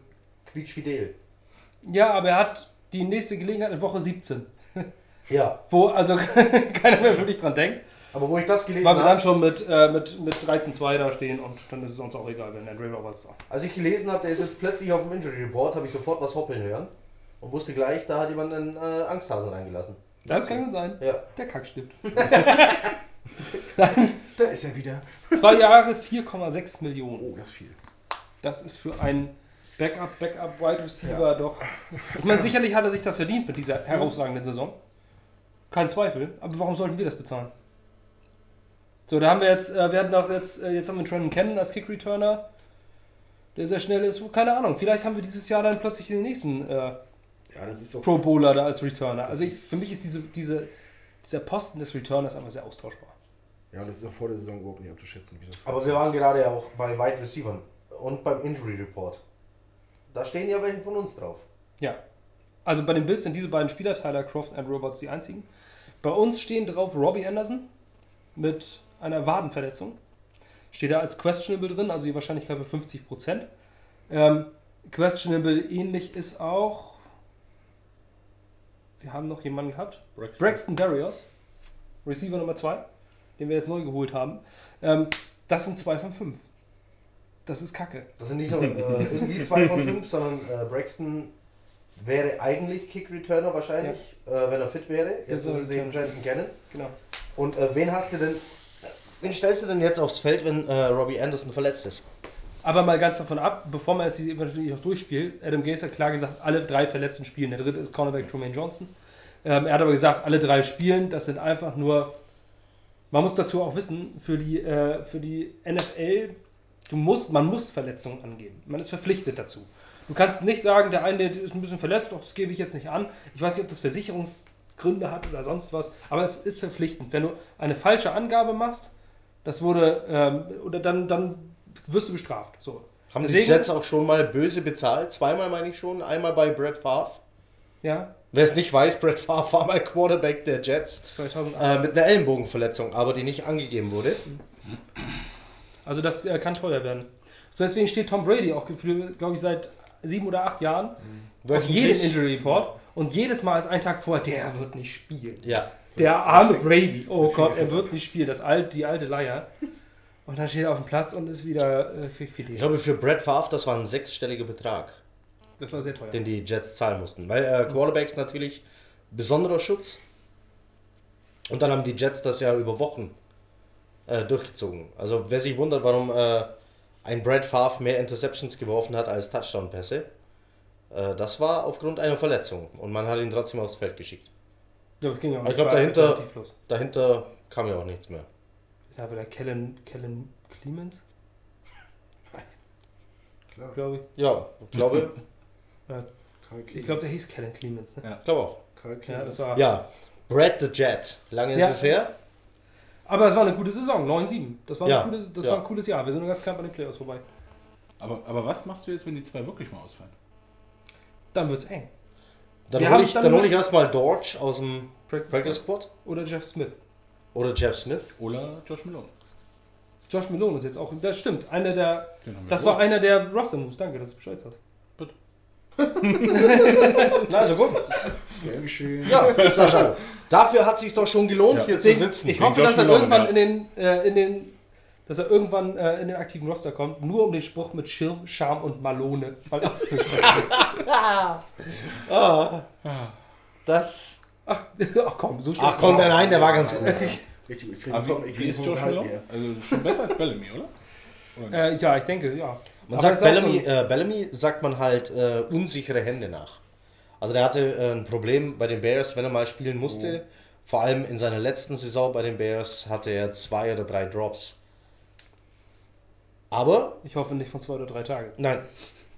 quietschfidel. Ja, aber er hat die nächste Gelegenheit in Woche 17. Ja, Wo also keiner mehr wirklich dran denkt. aber wo ich das gelesen Weil wir dann habe, schon mit, äh, mit, mit 13-2 da stehen und dann ist es uns auch egal, wenn Andre Roberts da. als ich gelesen habe, der ist jetzt plötzlich auf dem Injury Report, habe ich sofort was hoppeln hören und wusste gleich, da hat jemand einen äh, Angsthasen reingelassen. Das kann gut sein. Ja. Der Kackstift. Da ist er wieder. Zwei Jahre, 4,6 Millionen. Oh, das ist viel. Das ist für einen Backup, Backup Wide Receiver doch. Ich meine, sicherlich hat er sich das verdient mit dieser herausragenden Saison. Kein Zweifel. Aber warum sollten wir das bezahlen? So, da haben wir jetzt, äh, wir hatten auch jetzt, äh, jetzt haben wir Trenton Cannon als Kick Returner, der sehr schnell ist. Keine Ahnung, vielleicht haben wir dieses Jahr dann plötzlich den nächsten äh, Ja, das ist auch. Pro Bowler da als Returner. Also ich, für mich ist diese, diese, dieser Posten des Returners einfach sehr austauschbar. Ja, das ist auch vor der Saison überhaupt nicht abzuschätzen. Aber wir waren gerade ja auch bei Wide Receivern und beim Injury Report. Da stehen ja welche von uns drauf. Ja. Also bei den Bills sind diese beiden Spieler, Tyler Croft und Roberts, die einzigen. Bei uns stehen drauf Robbie Anderson mit einer Wadenverletzung. Steht da als questionable drin, also die Wahrscheinlichkeit bei 50%. Ähm, questionable ähnlich ist auch. Wir haben noch jemanden gehabt. Braxton. Braxton Berrios, Receiver Nummer 2, den wir jetzt neu geholt haben. Ähm, das sind zwei von fünf. Das ist kacke. Das sind nicht nur äh, irgendwie zwei von fünf, sondern äh, Braxton wäre eigentlich Kick Returner wahrscheinlich, äh, wenn er fit wäre. Jetzt ist ist es eben. Trenton Cannon. Genau. Und äh, wen hast du denn, wen stellst du denn jetzt aufs Feld, wenn äh, Robbie Anderson verletzt ist? Aber mal ganz davon ab, bevor man jetzt die natürlich noch durchspielt, Adam Gase hat klar gesagt, alle drei Verletzten spielen. Der dritte ist Cornerback Truman Johnson. Ähm, er hat aber gesagt, alle drei spielen. Das sind einfach nur. Man muss dazu auch wissen, für die, äh, für die NFL, du musst, man muss Verletzungen angeben. Man ist verpflichtet dazu. Du kannst nicht sagen, der eine der ist ein bisschen verletzt, doch das gebe ich jetzt nicht an. Ich weiß nicht, ob das Versicherungsgründe hat oder sonst was, aber es ist verpflichtend. Wenn du eine falsche Angabe machst, das wurde, ähm, oder dann, dann wirst du bestraft. So. Haben Deswegen- die Jets auch schon mal böse bezahlt? Zweimal meine ich schon. Einmal bei Brett Favre. Ja, Wer es nicht weiß, Brett Favre war mal Quarterback der Jets 2008. äh, mit einer Ellenbogenverletzung, aber die nicht angegeben wurde. Also das äh, kann teuer werden. So deswegen steht Tom Brady auch, glaube ich, seit sieben oder acht Jahren auf Wöchentlich. jedem Injury Report. Und jedes Mal ist ein Tag vorher, der wird nicht spielen. Ja. Der arme Brady. Oh Gott, er wird nicht spielen. Das alte, die alte Leier. Und dann steht er auf dem Platz und ist wieder äh, Ich quickfidel. glaube, für Brett Favre, das war ein sechsstelliger Betrag, Das war sehr teuer. den die Jets zahlen mussten. Weil äh, Quarterbacks natürlich besonderer Schutz. Und dann haben die Jets das ja über Wochen äh, durchgezogen. Also wer sich wundert, warum äh, ein Brett Favre mehr Interceptions geworfen hat als Touchdown-Pässe, äh, das war aufgrund einer Verletzung. Und man hat ihn trotzdem aufs Feld geschickt. Ja, das ging ja auch Ich glaub, war dahinter-. Dahinter kam ja auch nichts mehr. Ja, aber der Kellen, Kellen Clemens, Klar. glaube ich. Ja, ich glaube, Ja, ich glaube, der hieß Kellen Clemens. Ne? Ja. ich glaube auch. Karl Ja, Clemens. das war. Ja, Brad the Jet. Lange Ja. ist es her. Aber es war eine gute Saison, 9-7. Das, war, Ja, ein gutes, das ja. war ein cooles Jahr. Wir sind nur ganz knapp an den Playoffs vorbei. Aber, aber was machst du jetzt, wenn die zwei wirklich mal ausfallen? Dann wird's eng. Dann hole ich, dann dann hol ich erstmal Dortch aus dem Practice, Practice Squad Oder Jeff Smith. oder Jeff Smith. Oder Josh Malone? Josh Malone ist jetzt auch. Das stimmt. Einer der. Das war einer der Roster Moves. Danke, dass du Bescheid sagst. Na, also gut. Gern geschehen. Ja, Sascha. Dafür hat es sich doch schon gelohnt, Ja. hier zu sitzen. ich hoffe, dass er irgendwann in den, äh, in den, dass er irgendwann äh, in den aktiven Roster kommt, nur um den Spruch mit Schirm, Charme und Malone mal auszusprechen. ah, das. Ach, ach komm, so Ach komm, nein, der war ganz gut. Richtig, ich kriege wie, wie ist Josh mehr. Also schon besser als Bellamy, oder? oder? Äh, ja, ich denke, ja. Man Aber sagt Bellamy, so äh, Bellamy sagt man halt äh, unsichere Hände nach. Also der hatte äh, ein Problem bei den Bears, wenn er mal spielen musste. Vor allem in seiner letzten Saison bei den Bears hatte er zwei oder drei Drops. Aber, Ich hoffe nicht von zwei oder drei Tagen. nein,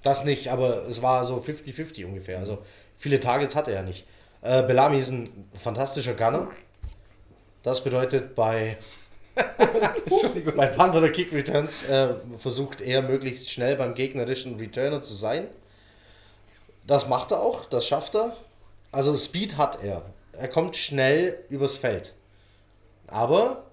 das nicht, aber es war so 50-50 ungefähr. Also viele Targets hatte er nicht. Äh, Bellamy ist ein fantastischer Gunner. Das bedeutet, bei. Bei Punt oder Kick Returns äh, versucht er möglichst schnell beim gegnerischen Returner zu sein. Das macht er auch, das schafft er. Also Speed hat er. Er kommt schnell übers Feld. Aber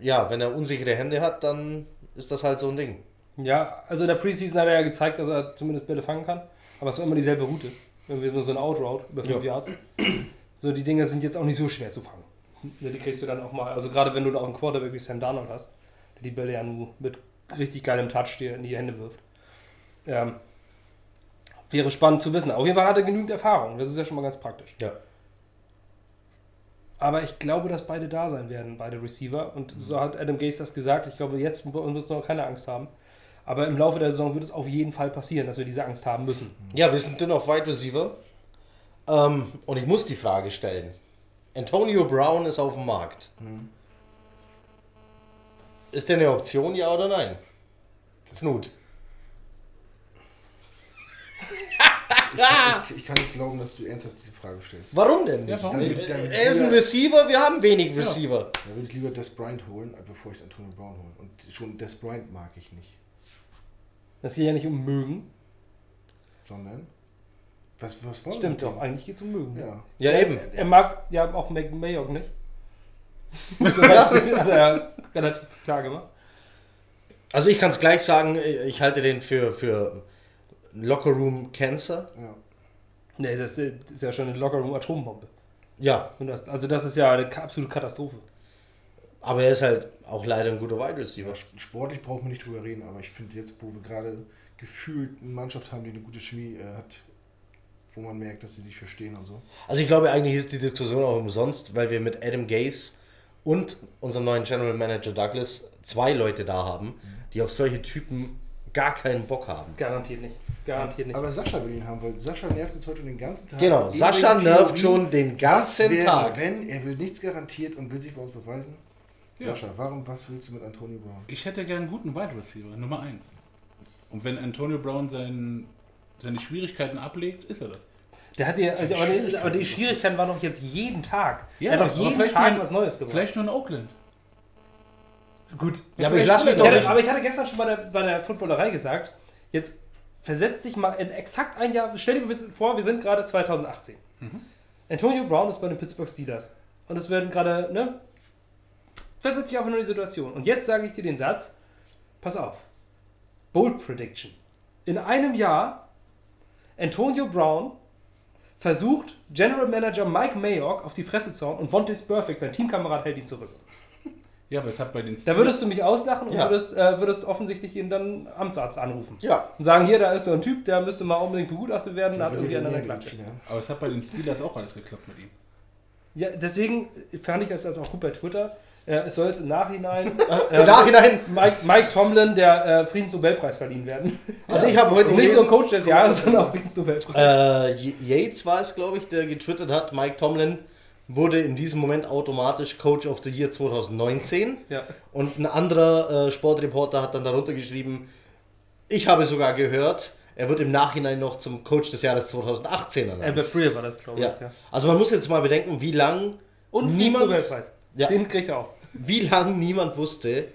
ja, wenn er unsichere Hände hat, dann ist das halt so ein Ding. Ja, also in der Preseason hat er ja gezeigt, dass er zumindest Bälle fangen kann. Aber es war immer dieselbe Route. Irgendwie nur so eine Outroute über 5 Ja. Yards. So, die Dinge sind jetzt auch nicht so schwer zu fangen. Ne, Die kriegst du dann auch mal, also gerade wenn du da auch einen Quarterback wie Sam Darnold hast, der die Bälle ja nur mit richtig geilem Touch dir in die Hände wirft. Ähm, wäre spannend zu wissen. Auf jeden Fall hat er genügend Erfahrung. Das ist ja schon mal ganz praktisch. Ja. Aber ich glaube, dass beide da sein werden, beide Receiver. Und so hat Adam Gase das gesagt. Ich glaube, jetzt müssen wir noch keine Angst haben. Aber im Laufe der Saison wird es auf jeden Fall passieren, dass wir diese Angst haben müssen. Ja, wir sind dünn auf Wide Receiver. Ähm, und ich muss die Frage stellen. Antonio Brown ist auf dem Markt. Ist der eine Option, ja oder nein? Knut. Ich, ich kann nicht glauben, dass du ernsthaft diese Frage stellst. Warum denn Ja, nicht? warum Dann- nicht? dann- er ist ein Receiver, wir haben wenig Receiver. Da würde ich lieber Des Bryant holen, bevor ich Antonio Brown hole. Und schon Des Bryant mag ich nicht. Das geht ja nicht um mögen. Sondern. Was, was wollen Stimmt wir doch, eigentlich geht es um mögen. Ja. Ja, eben. Er mag ja auch Mac Mayock nicht. Zum Beispiel hat er ja relativ klar gemacht. Also ich kann es gleich sagen, ich halte den für, für Locker Room Cancer. ja. Nee, das ist ja schon eine Lockerroom Atombombe. Ja, Und das, also das ist ja eine absolute Katastrophe. aber er ist halt auch leider ein guter Wide Receiver. Ja, sportlich brauchen wir nicht drüber reden, aber ich finde jetzt, wo wir gerade gefühlt eine Mannschaft haben, die eine gute Chemie äh, hat, wo man merkt, dass sie sich verstehen und so. Also ich glaube eigentlich ist die Diskussion auch umsonst, weil wir mit Adam Gase und unserem neuen General Manager Douglas zwei Leute da haben, die auf solche Typen gar keinen Bock haben. Garantiert nicht. Garantiert nicht. Aber Sascha will ihn haben, weil Sascha nervt uns heute schon den ganzen Tag. Genau, Sascha nervt schon den ganzen wäre, Tag. Wenn, er will nichts garantiert und will sich bei uns beweisen. Ja. Sascha, warum, was willst du mit Antonio Brown? Ich hätte gern einen guten Wide Receiver, Nummer 1. Und wenn Antonio Brown sein, seine Schwierigkeiten ablegt, ist er das. Der hat ist aber, die, Schwierigkeiten. aber die Schwierigkeiten waren doch jetzt jeden Tag. Ja, er hat doch jeden vielleicht Tag nur- was Neues gemacht. Vielleicht nur in Oakland. Gut. Ja, aber ich lasse mich doch hatte, aber ich hatte gestern schon bei der, bei der Footballerei gesagt, jetzt versetz dich mal in exakt ein Jahr, stell dir vor, wir sind gerade 2018. Antonio Brown ist bei den Pittsburgh Steelers. Und es werden gerade, ne? Versetz dich einfach nur in die Situation. Und jetzt sage ich dir den Satz, pass auf. Bold Prediction. In einem Jahr, Antonio Brown versucht, General Manager Mike Mayock auf die Fresse zu hauen und Vontaze Perfect, sein Teamkamerad, hält ihn zurück. Ja, aber es hat bei den Da würdest du mich auslachen und Ja. würdest, äh, würdest offensichtlich ihn dann Amtsarzt anrufen. Ja, Und sagen, hier, da ist so ein Typ, der müsste mal unbedingt begutachtet werden, hat irgendwie an einer. Mediziner. aber es hat bei den Steelers auch alles geklappt mit ihm. Ja, deswegen fand ich das also auch gut bei Twitter. Äh, es soll jetzt im Nachhinein im Nachhinein, Mike, Mike Tomlin der äh, Friedensnobelpreis verliehen werden. also ich habe heute Und nicht nur Coach des Jahres, sondern auch Friedensnobelpreis. äh, Yates war es, glaube ich, der getwittert hat, Mike Tomlin wurde in diesem Moment automatisch Coach of the Year 2019. Ja. Und ein anderer äh, Sportreporter hat dann darunter geschrieben, ich habe sogar gehört, er wird im Nachhinein noch zum Coach des Jahres 2018 ernannt. Albert Breer war das, glaube ich. Ja. Ja. Also man muss jetzt mal bedenken, wie lang Und niemand, Friedensnobelpreis. Ja. Den kriegt er auch. Wie lang niemand wusste,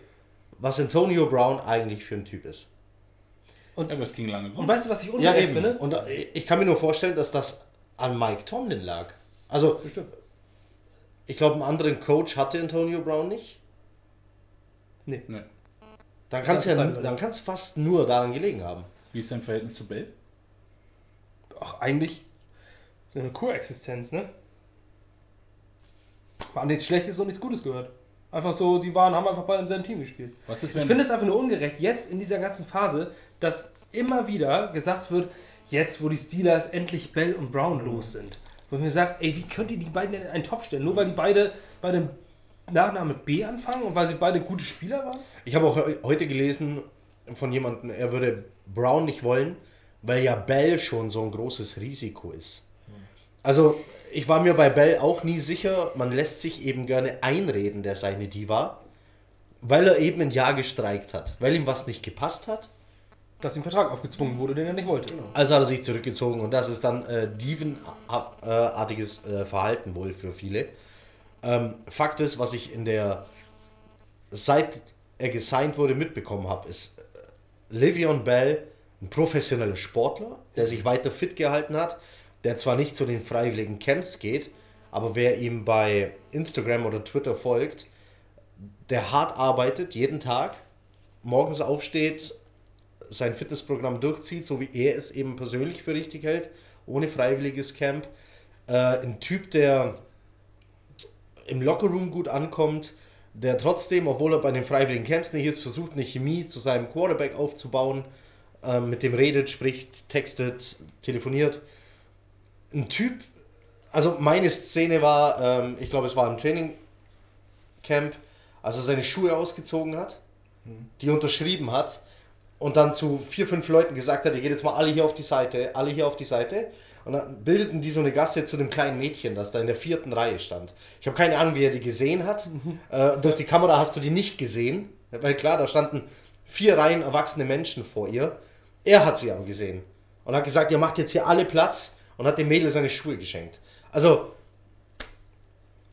was Antonio Brown eigentlich für ein Typ ist. Ja, aber es ging lange. Und weißt du, was ich Ja, ungerecht eben. finde? Und äh, ich kann mir nur vorstellen, dass das an Mike Tomlin lag. Also, Bestimmt. ich glaube, einen anderen Coach hatte Antonio Brown nicht. Nee. Nee. Dann kann es ja, dann kann es fast nur daran gelegen haben. Wie ist dein Verhältnis zu Bell? Ach, eigentlich eine Koexistenz, ne? War nichts Schlechtes und nichts Gutes gehört. Einfach so, die waren, haben einfach bei im selben Team gespielt. Was ist, Ich wenn finde es einfach nur ungerecht, jetzt in dieser ganzen Phase, dass immer wieder gesagt wird, jetzt wo die Steelers endlich Bell und Brown los sind. Wo ich mir sage, ey, wie könnt ihr die beiden in einen Topf stellen? Nur weil die beide bei den Nachname B anfangen und weil sie beide gute Spieler waren? Ich habe auch heu- heute gelesen von jemandem, er würde Brown nicht wollen, weil ja Bell schon so ein großes Risiko ist. Also, ich war mir bei Bell auch nie sicher, man lässt sich eben gerne einreden, der seine Diva, weil er eben ein Jahr gestreikt hat, weil ihm was nicht gepasst hat. Dass ihm Vertrag aufgezwungen wurde, den er nicht wollte. Also hat er sich zurückgezogen und das ist dann äh, Diven-artiges äh, Verhalten wohl für viele. Ähm, Fakt ist, was ich in der, seit er gesigned wurde, mitbekommen habe, ist äh, Livion Bell ein professioneller Sportler, der sich weiter fit gehalten hat, der zwar nicht zu den freiwilligen Camps geht, aber wer ihm bei Instagram oder Twitter folgt, der hart arbeitet, jeden Tag, morgens aufsteht, sein Fitnessprogramm durchzieht, so wie er es eben persönlich für richtig hält, ohne freiwilliges Camp. Äh, ein Typ, der im Lockerroom gut ankommt, der trotzdem, obwohl er bei den freiwilligen Camps nicht ist, versucht, eine Chemie zu seinem Quarterback aufzubauen, äh, mit dem redet, spricht, textet, telefoniert. Ein Typ, also meine Szene war, ähm, ich glaube, es war im Training Camp, als er seine Schuhe ausgezogen hat, die unterschrieben hat und dann zu vier, fünf Leuten gesagt hat, ihr geht jetzt mal alle hier auf die Seite, alle hier auf die Seite. Und dann bildeten die so eine Gasse zu dem kleinen Mädchen, das da in der vierten Reihe stand. Ich habe keine Ahnung, wie er die gesehen hat. Äh, durch die Kamera hast du die nicht gesehen, weil klar, da standen vier Reihen erwachsene Menschen vor ihr. Er hat sie aber gesehen und hat gesagt, ihr macht jetzt hier alle Platz und hat dem Mädel seine Schuhe geschenkt. Also,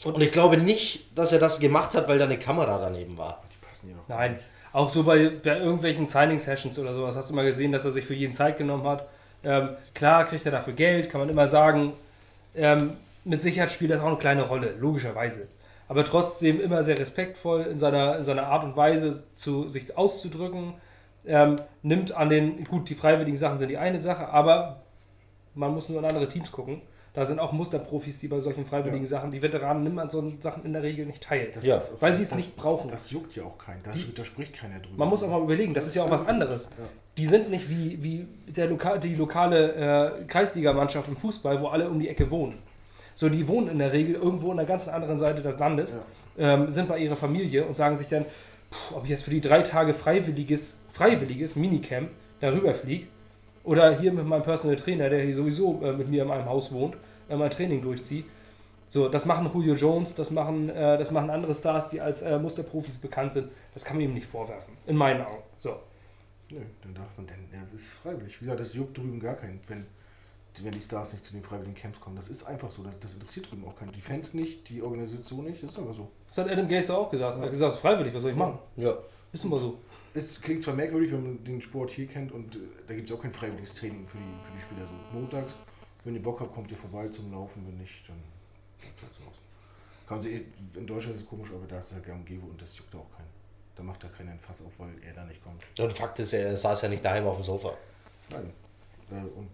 und ich glaube nicht, dass er das gemacht hat, weil da eine Kamera daneben war. Die passen hier noch. Nein. Auch so bei, bei irgendwelchen Signing-Sessions oder sowas hast du mal gesehen, dass er sich für jeden Zeit genommen hat. Ähm, klar kriegt er dafür Geld, kann man immer sagen. Ähm, mit Sicherheit spielt das auch eine kleine Rolle, logischerweise. Aber trotzdem immer sehr respektvoll in seiner, in seiner Art und Weise zu, sich auszudrücken. Ähm, nimmt an den, gut, die freiwilligen Sachen sind die eine Sache, aber man muss nur in andere Teams gucken. Da sind auch Musterprofis, die bei solchen freiwilligen Sachen, die Veteranen nehmen an solchen Sachen in der Regel nicht teil. Das Ja, ist- weil sie es das- nicht brauchen. Das juckt ja auch keinen. Da, da spricht keiner drüber. Man muss auch mal überlegen, das ist ja auch was anderes. Ja. Die sind nicht wie, wie der Loka die lokale äh, Kreisligamannschaft im Fußball, wo alle um die Ecke wohnen. So, die wohnen in der Regel irgendwo an der ganz anderen Seite des Landes, ähm, sind bei ihrer Familie und sagen sich dann, ob ich jetzt für die drei Tage freiwilliges, freiwilliges Minicamp darüber fliege oder hier mit meinem Personal Trainer, der hier sowieso äh, mit mir in meinem Haus wohnt, äh, mein Training durchziehe. So, das machen Julio Jones, das machen, äh, das machen andere Stars, die als äh, Musterprofis bekannt sind. Das kann man ihm nicht vorwerfen. In meinen Augen. So. Nö, dann darf man, denn ja, das ist freiwillig. Wie gesagt, das juckt drüben gar keinen, wenn, wenn die Stars nicht zu den freiwilligen Camps kommen. Das ist einfach so. Das, das interessiert drüben auch keinen. Die Fans nicht, die Organisation nicht. Das ist aber so. Das hat Adam Gase auch gesagt. Er hat gesagt, es ist freiwillig, was soll ich machen? Ja. Ist nun mal so. Es klingt zwar merkwürdig, wenn man den Sport hier kennt und äh, da gibt es auch kein freiwilliges Training für die, für die Spieler. So montags, wenn ihr Bock habt, kommt ihr vorbei zum Laufen. Wenn nicht, dann bleibt halt so aus. Kann sie, in Deutschland ist es komisch, aber da ist es halt gang und gäbe und das juckt auch keinen. Da macht da keiner ein Fass auf, weil er da nicht kommt. Und Fakt ist, er saß ja nicht daheim auf dem Sofa. Nein. Äh, und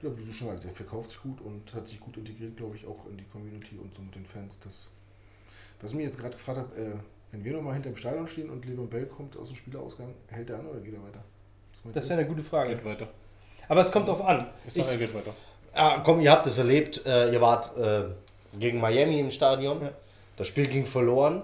ja, wie du schon sagst, er verkauft sich gut und hat sich gut integriert, glaube ich, auch in die Community und so mit den Fans. Das, was ich mich jetzt gerade gefragt habe, äh, wenn wir nochmal hinter dem Stadion stehen und Leon Bell kommt aus dem Spielerausgang, hält er an oder geht er weiter? Das du? wäre eine gute Frage. Geht weiter. Aber es kommt drauf an. Ich Ich, sag, er geht weiter. Ah, komm, ihr habt es erlebt, äh, ihr wart äh, gegen Miami im Stadion. Ja. Das Spiel ging verloren.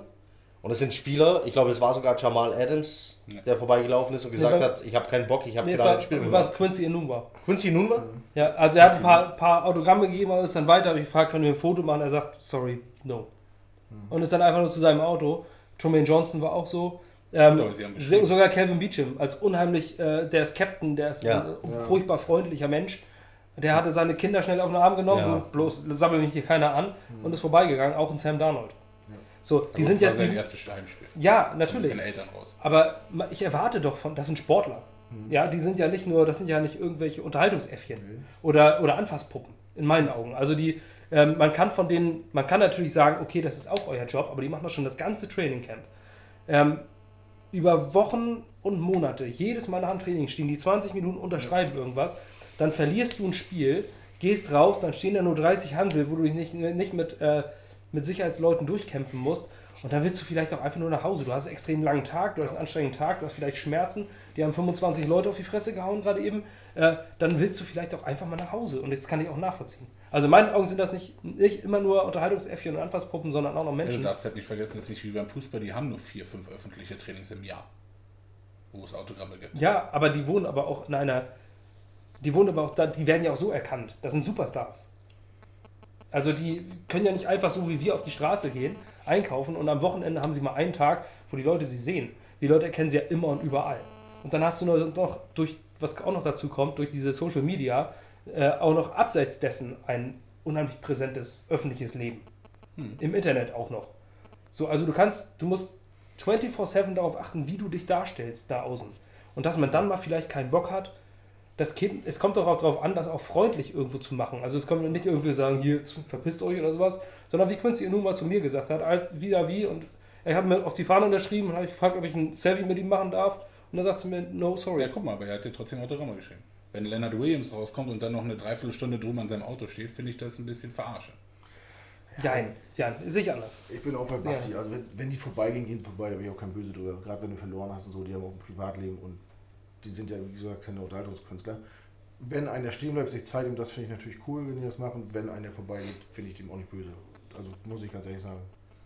Und es sind Spieler, ich glaube, es war sogar Jamal Adams, Ja. der vorbeigelaufen ist und gesagt Nee, hat, ich habe keinen Bock, ich habe nee, gerade war, ein Spiel war gemacht. es Quincy Enumba. Quincy Nunwa? Ja, also er hat ein paar, paar Autogramme gegeben, aber ist dann weiter. Habe ich gefragt, kann ich ein Foto machen? Er sagt, sorry, no. Und ist dann einfach nur zu seinem Auto. Truman Johnson war auch so. Ähm, so- geschrieben. sogar Calvin Beecham als unheimlich, äh, der ist Captain, der ist Ja. ein äh, furchtbar freundlicher Mensch. Der hatte seine Kinder schnell auf den Arm genommen, Ja. so bloß sammelt mich hier keiner an und ist vorbeigegangen, auch ein Sam Darnold. So, die Aber sind das ja, sein sind, erstes Heimspiel. ja, natürlich. seinen Eltern raus. Aber ich erwarte doch von, das sind Sportler. Ja, die sind ja nicht nur, das sind ja nicht irgendwelche Unterhaltungsäffchen oder, oder Anfasspuppen, in meinen Augen. Also die, ähm, man kann von denen, man kann natürlich sagen, okay, das ist auch euer Job, aber die machen doch schon das ganze Trainingcamp. Ähm, über Wochen und Monate, jedes Mal nach dem Training stehen die 20 Minuten, unterschreiben irgendwas, dann verlierst du ein Spiel, gehst raus, dann stehen da nur 30 Hansel, wo du dich nicht, nicht mit, äh, mit Sicherheitsleuten durchkämpfen musst Und dann willst du vielleicht auch einfach nur nach Hause. Du hast einen extrem langen Tag, du hast einen anstrengenden Tag, du hast vielleicht Schmerzen, die haben 25 Leute auf die Fresse gehauen gerade eben. Äh, dann willst du vielleicht auch einfach mal nach Hause. Und jetzt kann ich auch nachvollziehen. Also in meinen Augen sind das nicht, nicht immer nur Unterhaltungsäffchen und Anfasspuppen, sondern auch noch Ja, du Menschen. darfst halt nicht vergessen, das ist nicht wie beim Fußball, die haben nur vier, fünf öffentliche Trainings im Jahr, wo es Autogramme gibt. Ja, aber die wohnen aber auch in einer. Die wohnen aber auch da, die werden ja auch so erkannt. Das sind Superstars. Also die können ja nicht einfach so wie wir auf die Straße gehen, einkaufen und am Wochenende haben sie mal einen Tag, wo die Leute sie sehen. Die Leute erkennen sie ja immer und überall. Und dann hast du noch, noch durch, was auch noch dazu kommt, durch diese Social Media, äh, auch noch abseits dessen ein unheimlich präsentes öffentliches Leben. Hm. Im Internet auch noch. So, also du kannst, du musst 24-7 darauf achten, wie du dich darstellst da außen. Und dass man dann mal vielleicht keinen Bock hat, das Kind, es kommt doch auch darauf an, das auch freundlich irgendwo zu machen. Also es kommt nicht irgendwie sagen, hier, verpisst euch oder sowas, sondern wie Quincy nun mal zu mir gesagt hat, wieder wie und er hat mir auf die Fahne unterschrieben und habe ich gefragt, ob ich ein Selfie mit ihm machen darf. Und dann sagt sie mir, no, sorry. Ja, guck mal, aber er hat dir trotzdem Autogramme geschrieben. Wenn Leonard Williams rauskommt und dann noch eine Dreiviertelstunde drüben an seinem Auto steht, finde ich das ein bisschen verarsche. Nein, ja, sehe ich anders. Ich bin auch bei Basti. Also wenn, wenn die vorbeigehen, gehen sie vorbei, da bin ich auch kein Böse drüber. Gerade wenn du verloren hast und so, die haben auch ein Privatleben und die sind ja, wie gesagt, keine Unterhaltungskünstler. Wenn einer stehen bleibt, sich Zeit nimmt, das finde ich natürlich cool, wenn die das machen. Wenn einer vorbeigeht, finde ich dem auch nicht böse. Also muss ich ganz ehrlich sagen.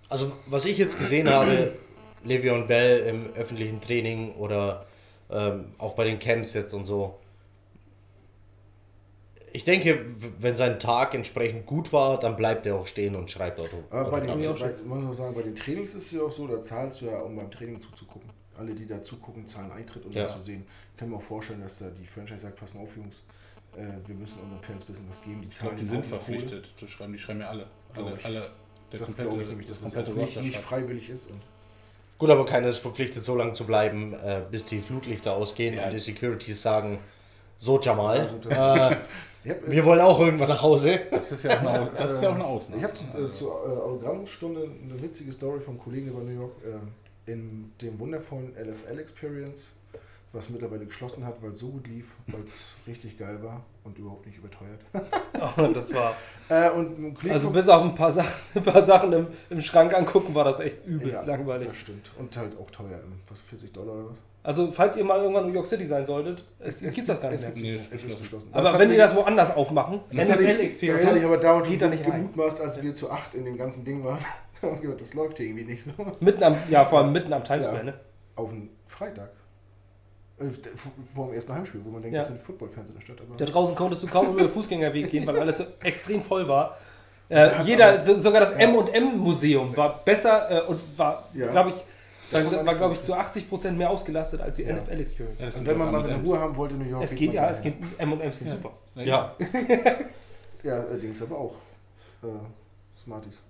Also, was ich jetzt gesehen habe, Le'Veon Bell im öffentlichen Training oder ähm, auch bei den Camps jetzt und so. Ich denke, wenn sein Tag entsprechend gut war, dann bleibt er auch stehen und schreibt Auto. Aber bei den, bei, man muss auch sagen, bei den Trainings ist es ja auch so, da zahlst du ja, um beim Training zuzugucken. Alle, die da zugucken, zahlen Eintritt, um Ja. das zu sehen. Ich kann mir auch vorstellen, dass da die Franchise sagt, pass mal auf, Jungs, äh, wir müssen unseren Fans ein bisschen was geben. Die Ich glaube, zahlen die sind Haufen Kohle. verpflichtet zu schreiben. Die schreiben ja alle. Alle, ich. alle. Der Das komplette, glaube ich nämlich, dass das komplette nicht, Roster nicht freiwillig ist. Und Gut, aber keiner ist verpflichtet, so lange zu bleiben, äh, bis die Flutlichter ausgehen Ja. und die Securities sagen, so Jamal, Ja, äh, äh, wir wollen auch irgendwann nach Hause. Das ist ja auch eine, das ist ja auch eine Ausnahme. Ich habe äh, zur äh, Autogrammstunde eine witzige Story vom Kollegen über New York äh, in dem wundervollen LFL Experience, was mittlerweile geschlossen hat, weil es so gut lief, weil es richtig geil war und überhaupt nicht überteuert. Oh, das war. äh, Also bis auf ein paar Sachen, ein paar Sachen im, im Schrank angucken, war das echt übelst ja, langweilig. Das stimmt. Und halt auch teuer. Was, 40 Dollar oder was? Also falls ihr mal irgendwann in New York City sein solltet, es, gibt das gar nicht es mehr. gibt- Nee, es ist ist geschlossen. geschlossen. Aber wenn die mir- das woanders aufmachen, das hatte, NFL ich, Experience, das hatte ich aber damals geht da nicht rein. gemutmaßt, als wir zu acht in dem ganzen Ding waren. Ich gedacht, das läuft hier irgendwie nicht so. Mitten am, ja, vor allem mitten am Times Ja. Ne? Auf einen Freitag. Äh, Vor dem ersten Heimspiel, wo man denkt, Ja. das sind Footballfans in der Stadt. Aber Da draußen konntest du kaum über den Fußgängerweg gehen, weil alles so extrem voll war. Äh, jeder, aber- so, sogar das Ja. M&M-Museum war besser äh, und war, Ja. glaube ich, war, war glaube ich, zu 80% mehr ausgelastet als die Ja. NFL Experience. Ja, und wenn man mal seine. Ruhe haben wollte in New York, Es geht ja, es geht, M&M's sind Ja. super. Ja, Ja, allerdings aber auch. Äh, Smarties.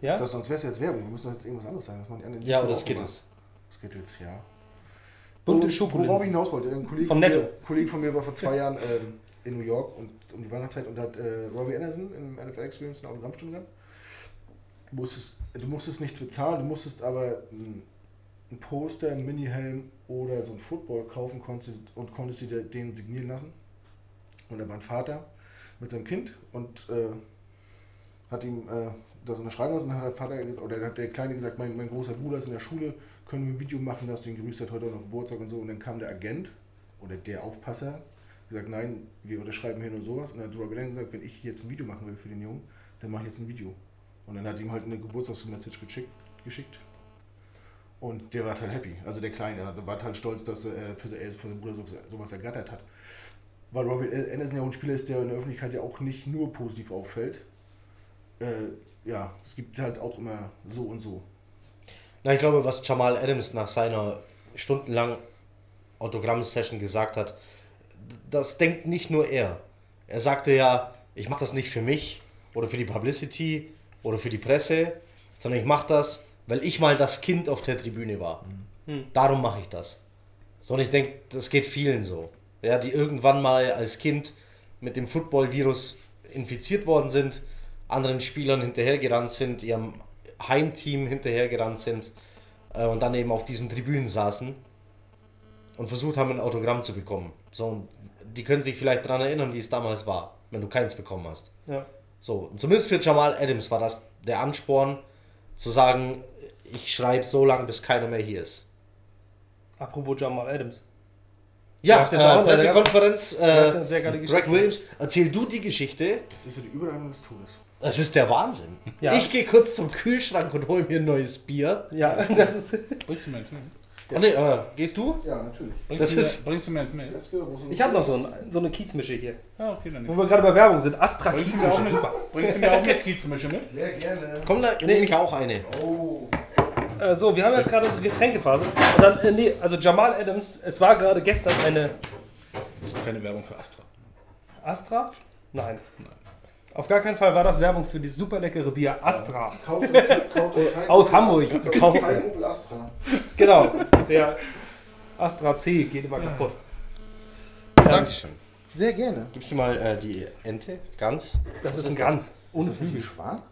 Ja? Das, sonst wäre es jetzt Werbung. Wir müssen jetzt irgendwas anderes sagen. Das machen die anderen ja schon oder auch immer. Skittles. Skittles, ja. Bunte Schokolinsen. Worauf ich hinaus wollte, ein Kollege Von mir- Netto. Ein Kollege von mir war vor zwei Jahren ähm, in New York und um die Weihnachtszeit und hat äh, Robbie Anderson im NFL Experience eine Autogrammstunde gehabt. Du musstest, du musstest nichts bezahlen, du musstest aber ein, ein Poster, ein Mini-Helm oder so ein Football kaufen konntest, und konntest dir den signieren lassen. Und da war ein Vater mit seinem Kind und äh, hat ihm äh, das unterschreiben lassen. Dann hat der Vater oder hat der Kleine gesagt, mein, mein großer Bruder ist in der Schule, können wir ein Video machen, dass du ihn grüßt hat heute noch Geburtstag und so. Und dann kam der Agent oder der Aufpasser, gesagt, nein, wir unterschreiben hier nur sowas. Und dann hat Robbie Lang gesagt, wenn ich jetzt ein Video machen will für den Jungen, dann mache ich jetzt ein Video. Und dann hat ihm halt eine Geburtstagsmessage geschickt, geschickt. Und der war halt happy. Also der Kleine, der war halt stolz, dass er für seinen für seinen Bruder so, sowas ergattert hat. Weil Robert Anderson ja auch ein Spieler ist, der in der Öffentlichkeit ja auch nicht nur positiv auffällt. Äh, ja, es gibt halt auch immer so und so. Na, ich glaube, was Jamal Adams nach seiner stundenlangen Autogramm-Session gesagt hat, das denkt nicht nur er. Er sagte ja, ich mache das nicht für mich oder für die Publicity oder für die Presse, sondern ich mache das, weil ich mal das Kind auf der Tribüne war. Hm. Darum mache ich das. So, und ich denke, das geht vielen so. Ja, die irgendwann mal als Kind mit dem Football-Virus infiziert worden sind, anderen Spielern hinterhergerannt sind, ihrem Heimteam hinterhergerannt sind äh, und dann eben auf diesen Tribünen saßen und versucht haben, ein Autogramm zu bekommen. So, und die können sich vielleicht daran erinnern, wie es damals war, wenn du keins bekommen hast. Ja. So, und zumindest für Jamal Adams war das der Ansporn, zu sagen, ich schreibe so lange, bis keiner mehr hier ist. Apropos Jamal Adams. Ja, äh, Pressekonferenz. Äh, Greg. Williams, erzähl du die Geschichte. Das ist so die Überleitung des Todes. Das ist der Wahnsinn. Ja. Ich gehe kurz zum Kühlschrank und hole mir ein neues Bier. Ja, das ist. Bringst du mir eins mit? Ah, nee, äh, gehst du? Ja, natürlich. Bringst, Das du, mir, ist- bringst du mir eins mit? Ich habe noch so, ein, so eine Kiezmische hier. Ah, okay, dann Wo nicht. wir gerade bei Werbung sind. Astra Bringst du mir auch Kiezmische, mit? super. Bringst du mir auch mit Kiezmische mit? Sehr gerne. Komm, da nehme ich auch eine. Oh. Äh, so, wir haben jetzt gerade unsere Getränkephase. Und dann, äh, nee, also Jamal Adams, es war gerade gestern eine Keine Werbung für Astra. Astra? Nein. Nein. Auf gar keinen Fall war das Werbung für dieses super leckere Bier Astra. Kaufe, kaufe Aus Hamburg. Astra. Kaufe- kein Opel Astra. Genau, der Astra C geht immer kaputt. Dankeschön. Sehr gerne. Gibst du mal äh, die Ente? Ganz? Das ist ein Ganz. Ohne Ist das nicht ein Flügel. Schwan?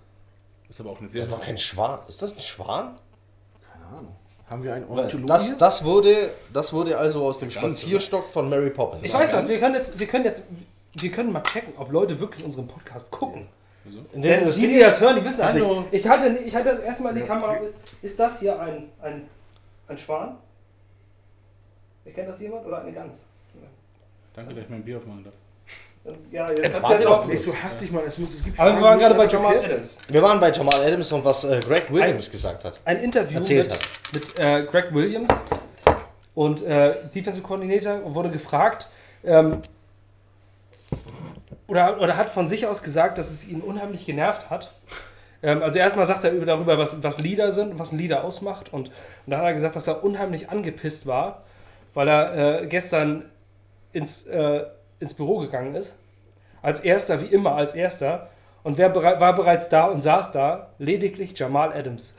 Ist aber auch eine sehr, Das ist doch kein Schwan. Ist das ein Schwan? Keine Ahnung. Haben wir einen Ornithologen Das, das, wurde, das wurde also aus dem Spazierstock von Mary Poppins. Ich weiß was, wir können jetzt, wir können jetzt, wir können mal checken, ob Leute wirklich unseren Podcast gucken. Der Denn das die, die das hören, die wissen das Hallo. nicht. Ich hatte, ich hatte das erste Mal die Ja, Kamera. Ist das hier ein, ein, ein Schwan? Erkennt das jemand oder eine Gans? Danke, dass ich mein Bier aufmachen darf. Ja, jetzt, Jetzt warte du ja doch auch- Nee, so hastig, Mann. Es, muss, es gibt Aber wir waren gerade bei Jamal erklärt Adams. wir waren bei Jamal Adams und was äh, Greg Williams gesagt hat. Ein Interview Erzählt mit, hat. mit äh, Greg Williams und äh, Defensive Coordinator wurde gefragt, ähm, oder, oder hat von sich aus gesagt, dass es ihn unheimlich genervt hat. Ähm, also erstmal sagt er über, darüber, was, was Lieder sind was ein Lieder ausmacht. Und, und dann hat er gesagt, dass er unheimlich angepisst war, weil er äh, gestern ins, äh, ins Büro gegangen ist. Als erster, wie immer als erster. Und wer berei war bereits da und saß da? Lediglich Jamal Adams.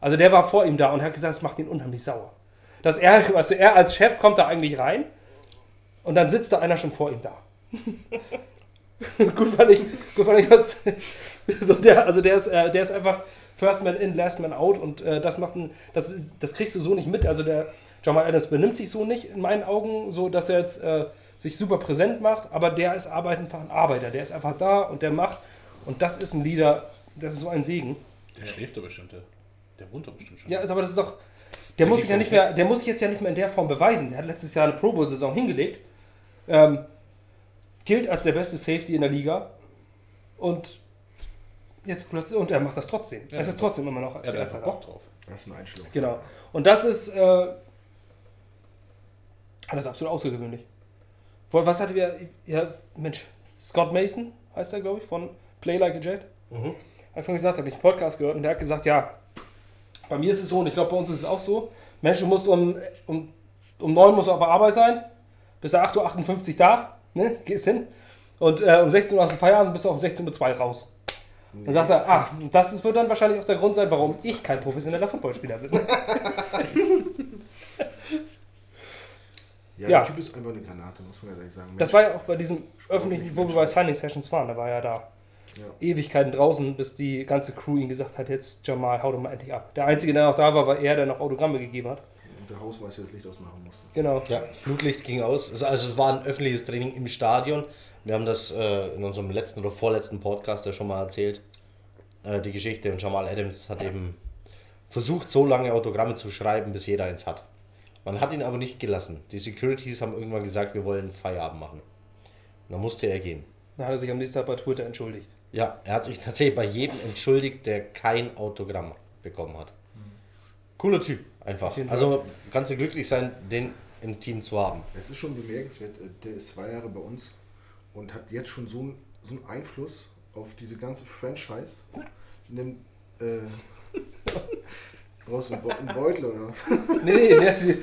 Also der war vor ihm da und hat gesagt, es macht ihn unheimlich sauer. Dass er, also er als Chef kommt da eigentlich rein und dann sitzt da einer schon vor ihm da. gut fand ich, gut fand ich was. so der, also der ist, äh, der ist einfach First Man in, Last Man out und äh, das macht ein, das, das kriegst du so nicht mit. Also der Jamal Adams benimmt sich so nicht in meinen Augen, so dass er jetzt äh, sich super präsent macht, aber der ist einfach ein Arbeiter. Der ist einfach da und der macht und das ist ein Leader, das ist so ein Segen. Der schläft doch bestimmt, der, der wohnt doch bestimmt schon. Ja, aber das ist doch. Der Der muss sich ja nicht mehr, der muss sich jetzt ja nicht mehr in der Form beweisen. Der hat letztes Jahr eine Pro Bowl-Saison hingelegt. Ähm, gilt als der beste Safety in der Liga. Und jetzt plötzlich, und er macht das trotzdem. Ja, er ist jetzt trotzdem immer noch er als hat erster. Bock drauf. Das ist ein Einschluck. Genau. Und das ist, äh, das ist absolut außergewöhnlich. Was hatte wir, ja, Mensch, Scott Mason heißt er, glaube ich, von Play Like a Jet. Mhm. Hat von gesagt, habe ich einen Podcast gehört und der hat gesagt, ja, bei mir ist es so und ich glaube, bei uns ist es auch so. Mensch, du musst um, um, um 9 musst du auf der Arbeit sein, bist du 8.58 Uhr da, ne, gehst hin und äh, um 16 Uhr hast du Feierabend, bist du um 16.02 Uhr raus. Dann sagt er, ach, das ist- wird dann wahrscheinlich auch der Grund sein, warum ich kein professioneller Footballspieler bin. Ja, Ja. der Typ ist einfach eine Granate, muss man ja ehrlich sagen. Das war ja auch bei diesem öffentlichen, wo wir bei Signing Sessions waren, da war er da. Ja. Ewigkeiten draußen, bis die ganze Crew ihm gesagt hat, jetzt Jamal, hau doch mal endlich ab. Der Einzige, der noch da war, war er, der noch Autogramme gegeben hat. Der Hausmeister das Licht ausmachen musste. Genau. Ja, Flutlicht ging aus. Also, also es war ein öffentliches Training im Stadion. Wir haben das äh, in unserem letzten oder vorletzten Podcast ja schon mal erzählt. Äh, die Geschichte. Und Jamal Adams hat eben versucht, so lange Autogramme zu schreiben, bis jeder eins hat. Man hat ihn aber nicht gelassen. Die Securities haben irgendwann gesagt, wir wollen Feierabend machen. Und dann musste er gehen. Dann hat er sich am nächsten Tag bei Twitter entschuldigt. Ja, er hat sich tatsächlich bei jedem entschuldigt, der kein Autogramm bekommen hat. Cooler Typ, einfach. Also kannst du glücklich sein, den im Team zu haben. Es ist schon bemerkenswert, äh, der ist zwei Jahre bei uns und hat jetzt schon so einen, so einen Einfluss auf diese ganze Franchise. Nimmt, äh, brauchst du einen Be- einen Beutel oder was? Nee, nee.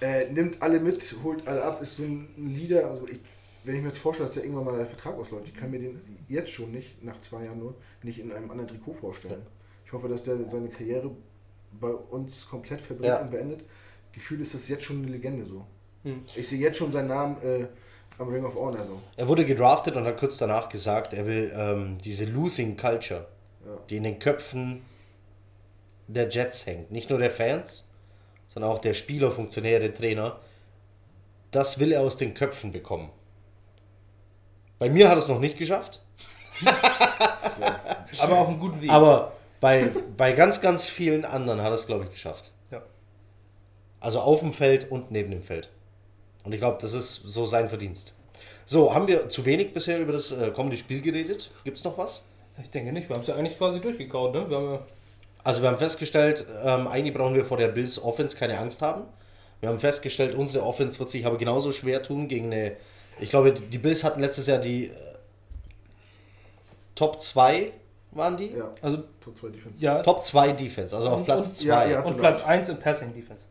Äh, nimmt alle mit, holt alle ab, ist so ein Leader. Also ich, wenn ich mir jetzt vorstelle, dass der irgendwann mal der Vertrag ausläuft, ich kann mir den jetzt schon nicht, nach zwei Jahren nur, nicht in einem anderen Trikot vorstellen. Ich hoffe, dass der seine Karriere bei uns komplett verbringt Ja. und beendet. Gefühl ist das jetzt schon eine Legende so. Hm. Ich sehe jetzt schon seinen Namen äh, am Ring of Honor so. Er wurde gedraftet und hat kurz danach gesagt, er will ähm, diese Losing Culture, Ja. die in den Köpfen der Jets hängt, nicht nur der Fans, sondern auch der Spieler, Funktionäre, Trainer, das will er aus den Köpfen bekommen. Bei mir hat er es noch nicht geschafft, Aber auf einem guten Weg. aber bei, bei ganz, ganz vielen anderen hat er es, glaube ich, geschafft. Ja. Also auf dem Feld und neben dem Feld. Und ich glaube, das ist so sein Verdienst. So, haben wir zu wenig bisher über das äh, kommende Spiel geredet? Gibt es noch was? Ich denke nicht, wir haben es ja eigentlich quasi durchgekaut, ne? Wir haben ja Also wir haben festgestellt, ähm, eigentlich brauchen wir vor der Bills Offense keine Angst haben. Wir haben festgestellt, unsere Offense wird sich aber genauso schwer tun gegen eine. Ich glaube, die Bills hatten letztes Jahr die äh, Top 2 waren die? Ja, Also, Top 2 Defense. ja. Top 2 Defense, also auf Und- Platz und- 2. ja, Ja, ja. Und Platz 1 in Passing Defense.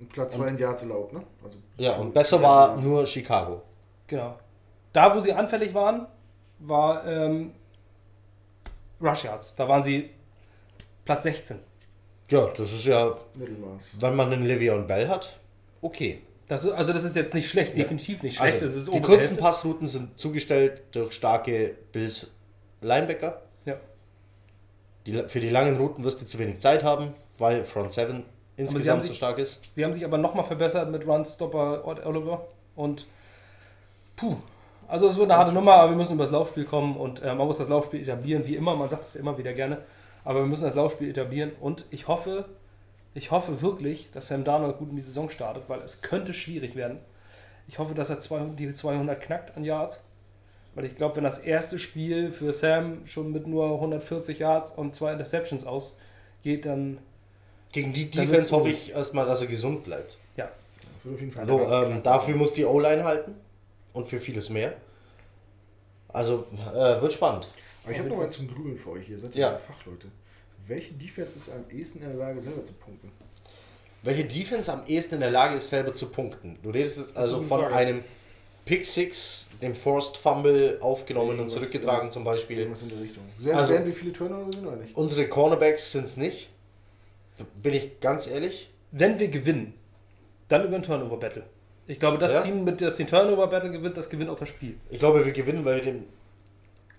Und Platz 2 in Yards erlaubt, ne? Also, und besser war nur Chicago. Genau. Da, wo sie anfällig waren, war ähm, Rush Yards. Da waren sie Platz 16. Ja, das ist ja, Mittelmaß. wenn man einen Le'Veon Bell hat, okay. Das ist, also das ist jetzt nicht schlecht, definitiv nicht schlecht. Also, das ist die kurzen. Passrouten sind zugestellt durch starke Bills Linebacker. Die, für die langen Routen wirst du zu wenig Zeit haben, weil Front 7 haben insgesamt so sich- stark ist. Sie haben sich aber nochmal verbessert mit Runstopper Oliver. Und puh. Also es wird eine harte Nummer, aber wir müssen über das Laufspiel kommen und äh, man muss das Laufspiel etablieren, wie immer. Man sagt es immer wieder gerne. Aber wir müssen das Laufspiel etablieren und ich hoffe, ich hoffe wirklich, dass Sam Darnold gut in die Saison startet, weil es könnte schwierig werden. Ich hoffe, dass er 200, die 200 knackt an Yards. Weil ich glaube, wenn das erste Spiel für Sam schon mit nur 140 Yards und zwei Interceptions ausgeht, dann Gegen die Dann Defense hoffe ich erstmal, dass er gesund bleibt. ja. Auf jeden Fall Also ähm, dafür muss die O-Line halten und für vieles mehr. Also äh, wird spannend. Aber ich habe noch mal zum Grübeln für euch. Ihr seid Ja. ja Fachleute. Welche Defense ist am ehesten in der Lage, selber zu punkten? Welche Defense am ehesten in der Lage ist, selber zu punkten? Du redest jetzt also von Frage. einem Pick Six, dem Forced Fumble aufgenommen und zurückgetragen ja. zum Beispiel. Irgendwas in der Richtung. Sehen, Also- sehen, wie viele Turnover sind oder nicht? Unsere Cornerbacks sind es nicht. Bin ich ganz ehrlich. wenn wir gewinnen, dann über ein Turnover-Battle. Ich glaube, das Ja? Team, mit das den Turnover-Battle gewinnt, das gewinnt auch das Spiel. Ich glaube, wir gewinnen, weil wir den.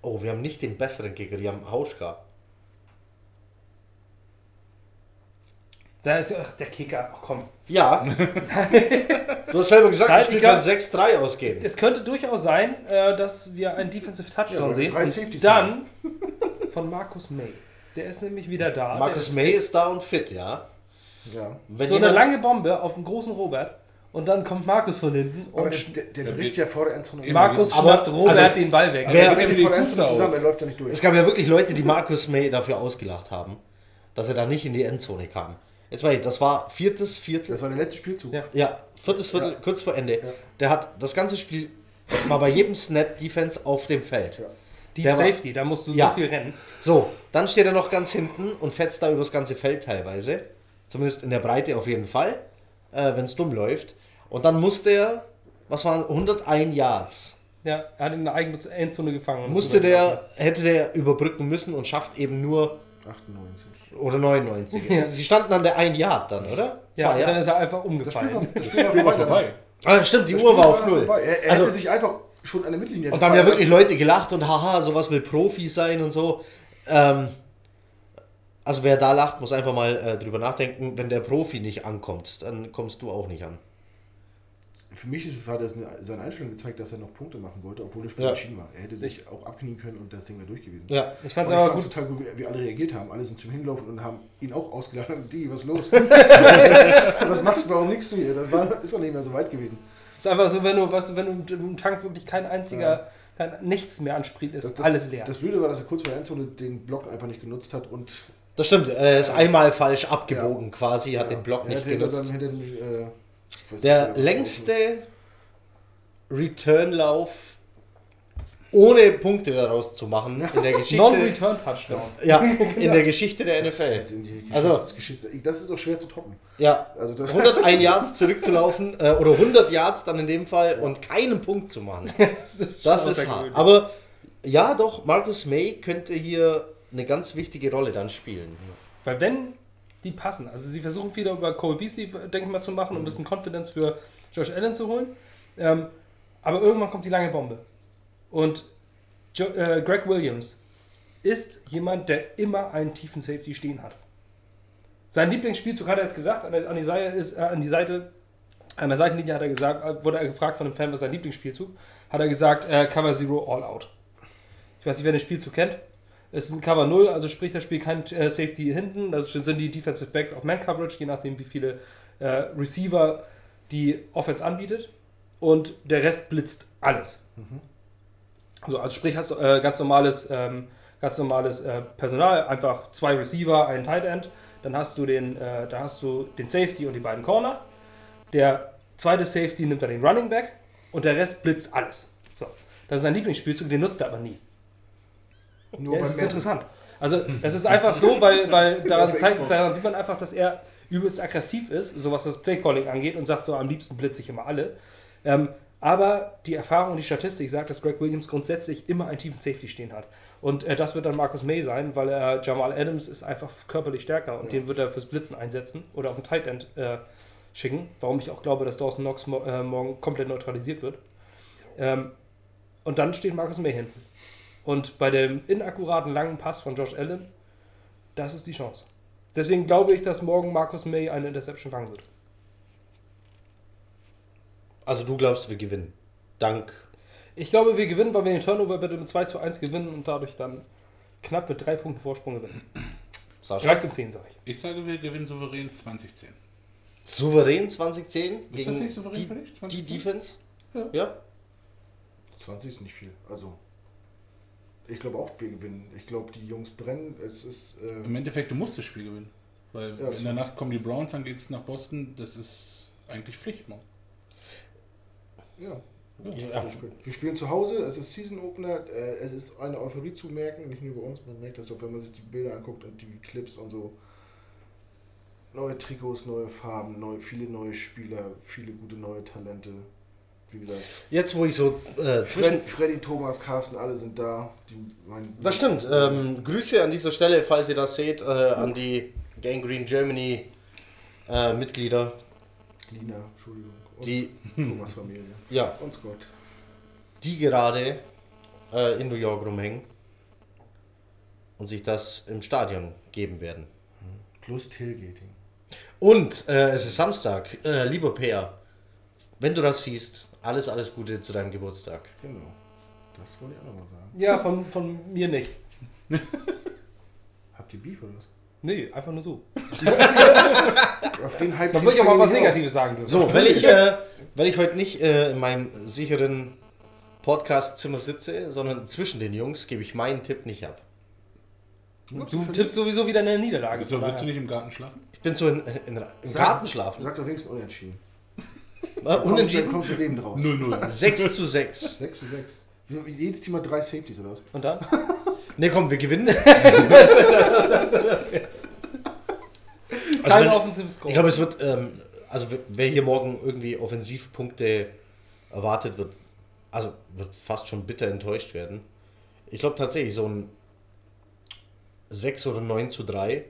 Oh, wir haben nicht den besseren Kicker, die haben Hauschka. Da ist ach, der Kicker. Ach, komm. Ja. du hast selber gesagt, Nein, das Spiel kann 6-3 ausgehen. Es könnte durchaus sein, äh, dass wir einen Defensive Ja, Touchdown wir sehen. drei Und dann von Markus May. Der ist nämlich wieder da. Marcus der May ist da und fit, ja. Ja. Wenn so eine lange Bombe auf den großen Robert. Und dann kommt Markus von hinten Aber und der, der, bricht geht- ja vor der Endzone. Markus schnappt Robert also, den Ball weg. wer- bricht vor der die Endzone zusammen, er läuft ja nicht durch. Es gab ja wirklich Leute, die Marcus May dafür ausgelacht haben, dass er da nicht in die Endzone kam. Jetzt mal, das war viertes Viertel. Das war der letzte Spielzug. Ja. Ja, viertes Viertel, Ja. kurz vor Ende. Ja. Der hat das ganze Spiel, war bei jedem Snap Defense auf dem Feld. Ja. Deep der war- Safety, da musst du Ja. so viel rennen. So, dann steht er noch ganz hinten und fetzt da übers ganze Feld teilweise. Zumindest in der Breite auf jeden Fall, äh, wenn es dumm läuft. Und dann musste er, was waren 101 Yards, Ja, er hat in eine eigene Endzone gefangen. musste der, hätte der überbrücken müssen und schafft eben nur 98. oder 99. Ja. Sie standen an der 1 Yard dann, oder? Ja, Zwei und dann ist er einfach Das Spiel war, umgefallen. das Spiel war vorbei. Ah, stimmt, die Das Uhr Spiel war auf null. Er, er Also, hätte sich einfach schon an der Mittellinie und da haben ja wirklich. Leute gelacht und haha, sowas will Profi sein und so. Ähm, also wer da lacht, muss einfach mal äh, drüber nachdenken, wenn der Profi nicht ankommt, dann kommst du auch nicht an. Für mich ist, hat das eine, seine Einstellung gezeigt, dass er noch Punkte machen wollte, obwohl das Spiel Ja. entschieden war. Er hätte sich auch abknien können und das Ding wäre durch gewesen. Ja. Ich fand es aber gut. total gut, wie, wie alle reagiert haben. Alle sind zum Hinlaufen und haben ihn auch ausgelacht. Die, was ist los? was machst du, warum nichts du hier? Das war, ist doch nicht mehr so weit gewesen. Es ist einfach so, wenn du, weißt du, wenn du im Tank wirklich kein einziger, kein, nichts mehr an Sprit ist, Das, das, alles leer. Das Blöde war, dass er kurz vor der Endzone den Block einfach nicht genutzt hat und Das stimmt, er ist einmal falsch abgebogen quasi, hat ja, den Block nicht hinter genutzt. hinter dem, äh, Der längste Returnlauf ohne Punkte daraus zu machen in der Geschichte. Non-Return-Touchdown. ja, in der Geschichte der Das, NFL. die Also- Geschichte, das ist auch schwer zu toppen. Ja, Also das, 101 Yards zurückzulaufen äh, oder 100 Yards dann in dem Fall und keinen Punkt zu machen. Das ist, Das ist hart. außergewöhnlich. Aber ja, doch, Marcus May könnte hier eine ganz wichtige Rolle dann spielen. Weil wenn die passen, also sie versuchen wieder über Cole Beasley, denke ich mal, zu machen, um ein bisschen Confidence für Josh Allen zu holen. Ähm, aber irgendwann kommt die lange Bombe. Und jo äh, Greg Williams ist jemand, der immer einen tiefen Safety stehen hat. Sein Lieblingsspielzug hat er jetzt gesagt, an, an, die Seite ist, äh, an die Seite, an der Seitenlinie hat er gesagt, äh, wurde er gefragt von einem Fan, was sein Lieblingsspielzug, hat er gesagt, äh, Cover Zero All Out. Ich weiß nicht, wer den Spielzug kennt. Es ist ein Cover 0, also sprich, das Spiel kein äh, Safety hinten. Das sind die Defensive Backs auf Man-Coverage, je nachdem, wie viele äh, Receiver die Offense anbietet. Und der Rest blitzt alles. So, also sprich, hast du äh, ganz normales, ähm, ganz normales äh, Personal, einfach zwei Receiver, ein Tight End. Dann hast du den, äh, dann hast du den Safety und die beiden Corner. Der zweite Safety nimmt dann den Running Back und der Rest blitzt alles. So, das ist sein Lieblingsspielzug, den nutzt er aber nie. Nur Ja, es ist interessant. Also, das ist einfach so, weil, weil daran, zeigt, daran sieht man einfach, dass er übelst aggressiv ist, so was das Playcalling angeht und sagt so, am liebsten blitze ich immer alle. Ähm, aber die Erfahrung und die Statistik sagt, dass Greg Williams grundsätzlich immer einen tiefen Safety stehen hat. Und äh, das wird dann Marcus May sein, weil er Jamal Adams ist einfach körperlich stärker und den wird er fürs Blitzen einsetzen oder auf den Tight End äh, schicken. Warum ich auch glaube, dass Dawson Knox mo äh, morgen komplett neutralisiert wird. Ähm, und dann steht Marcus May hinten. Und bei dem inakkuraten langen Pass von Josh Allen, das ist die Chance. Deswegen glaube ich, dass morgen Marcus May eine Interception fangen wird. Also du glaubst, wir gewinnen. Dank. Ich glaube, wir gewinnen, weil wir den Turnover bitte mit 2 zu 1 gewinnen und dadurch dann knapp mit 3 Punkten Vorsprung gewinnen. Sascha. 3 zu 10, sage ich. Ich sage, wir gewinnen souverän 2010. Souverän 2010 Ist gegen das nicht souverän die, für dich, die 2010? Defense? Ja. ja. 20 ist nicht viel. Also, ich glaube auch, wir gewinnen. Ich glaube, die Jungs brennen. Es ist. Äh, Im Endeffekt, du musst das Spiel gewinnen. Weil Ja, in der Nacht kommen die Browns, dann geht es nach Boston. Das ist eigentlich Pflicht morgen. ja. Ja. Wir spielen zu Hause, es ist Season Opener, äh, es ist eine Euphorie zu merken, nicht nur bei uns, man merkt das auch, wenn man sich die Bilder anguckt und die Clips und so. Neue Trikots, neue Farben, neue, viele neue Spieler, viele gute neue Talente. Wie gesagt, Jetzt, wo ich so äh, zwischen. Fred, Freddy, Thomas, Carsten, alle sind da. Die, Das stimmt. Ähm, Grüße an dieser Stelle, falls ihr das seht, äh, an die Gang Green Germany äh, Mitglieder, Lina, Entschuldigung. Und die, Thomas Familie. ja, Und Scott. die gerade äh, in New York rumhängen und sich das im Stadion geben werden. Plus Tailgating. Und äh, es ist Samstag, äh, lieber Peer, wenn du das siehst, alles, alles Gute zu deinem Geburtstag. Genau. Das wollte ich auch nochmal sagen. Ja, von, von mir nicht. Habt ihr Beef oder was? Nee, einfach nur so. Auf den Hype. Man würde ich auch mal was Negatives sagen dürfen. So, weil ich, äh, weil ich heute nicht äh, in meinem sicheren Podcast-Zimmer sitze, sondern zwischen den Jungs, gebe ich meinen Tipp nicht ab. auf. Du tippst sowieso wieder eine Niederlage. Von willst du nicht im Garten schlafen? Ich bin so in, in, im Garten schlafen. Sag doch wenigstens unentschieden. Äh, Dann unentschieden. kommst du lebend raus. 0-0. 6 zu 6. 6 zu 6. Jedes Team hat drei Safeties oder was? Und dann? Ne, komm, wir gewinnen. Also Kein wenn- offensives Score. Ich glaube, es wird, ähm, also wer hier morgen irgendwie Offensivpunkte erwartet, wird, also wird fast schon bitter enttäuscht werden. Ich glaube tatsächlich, so ein 6 oder 9 zu 3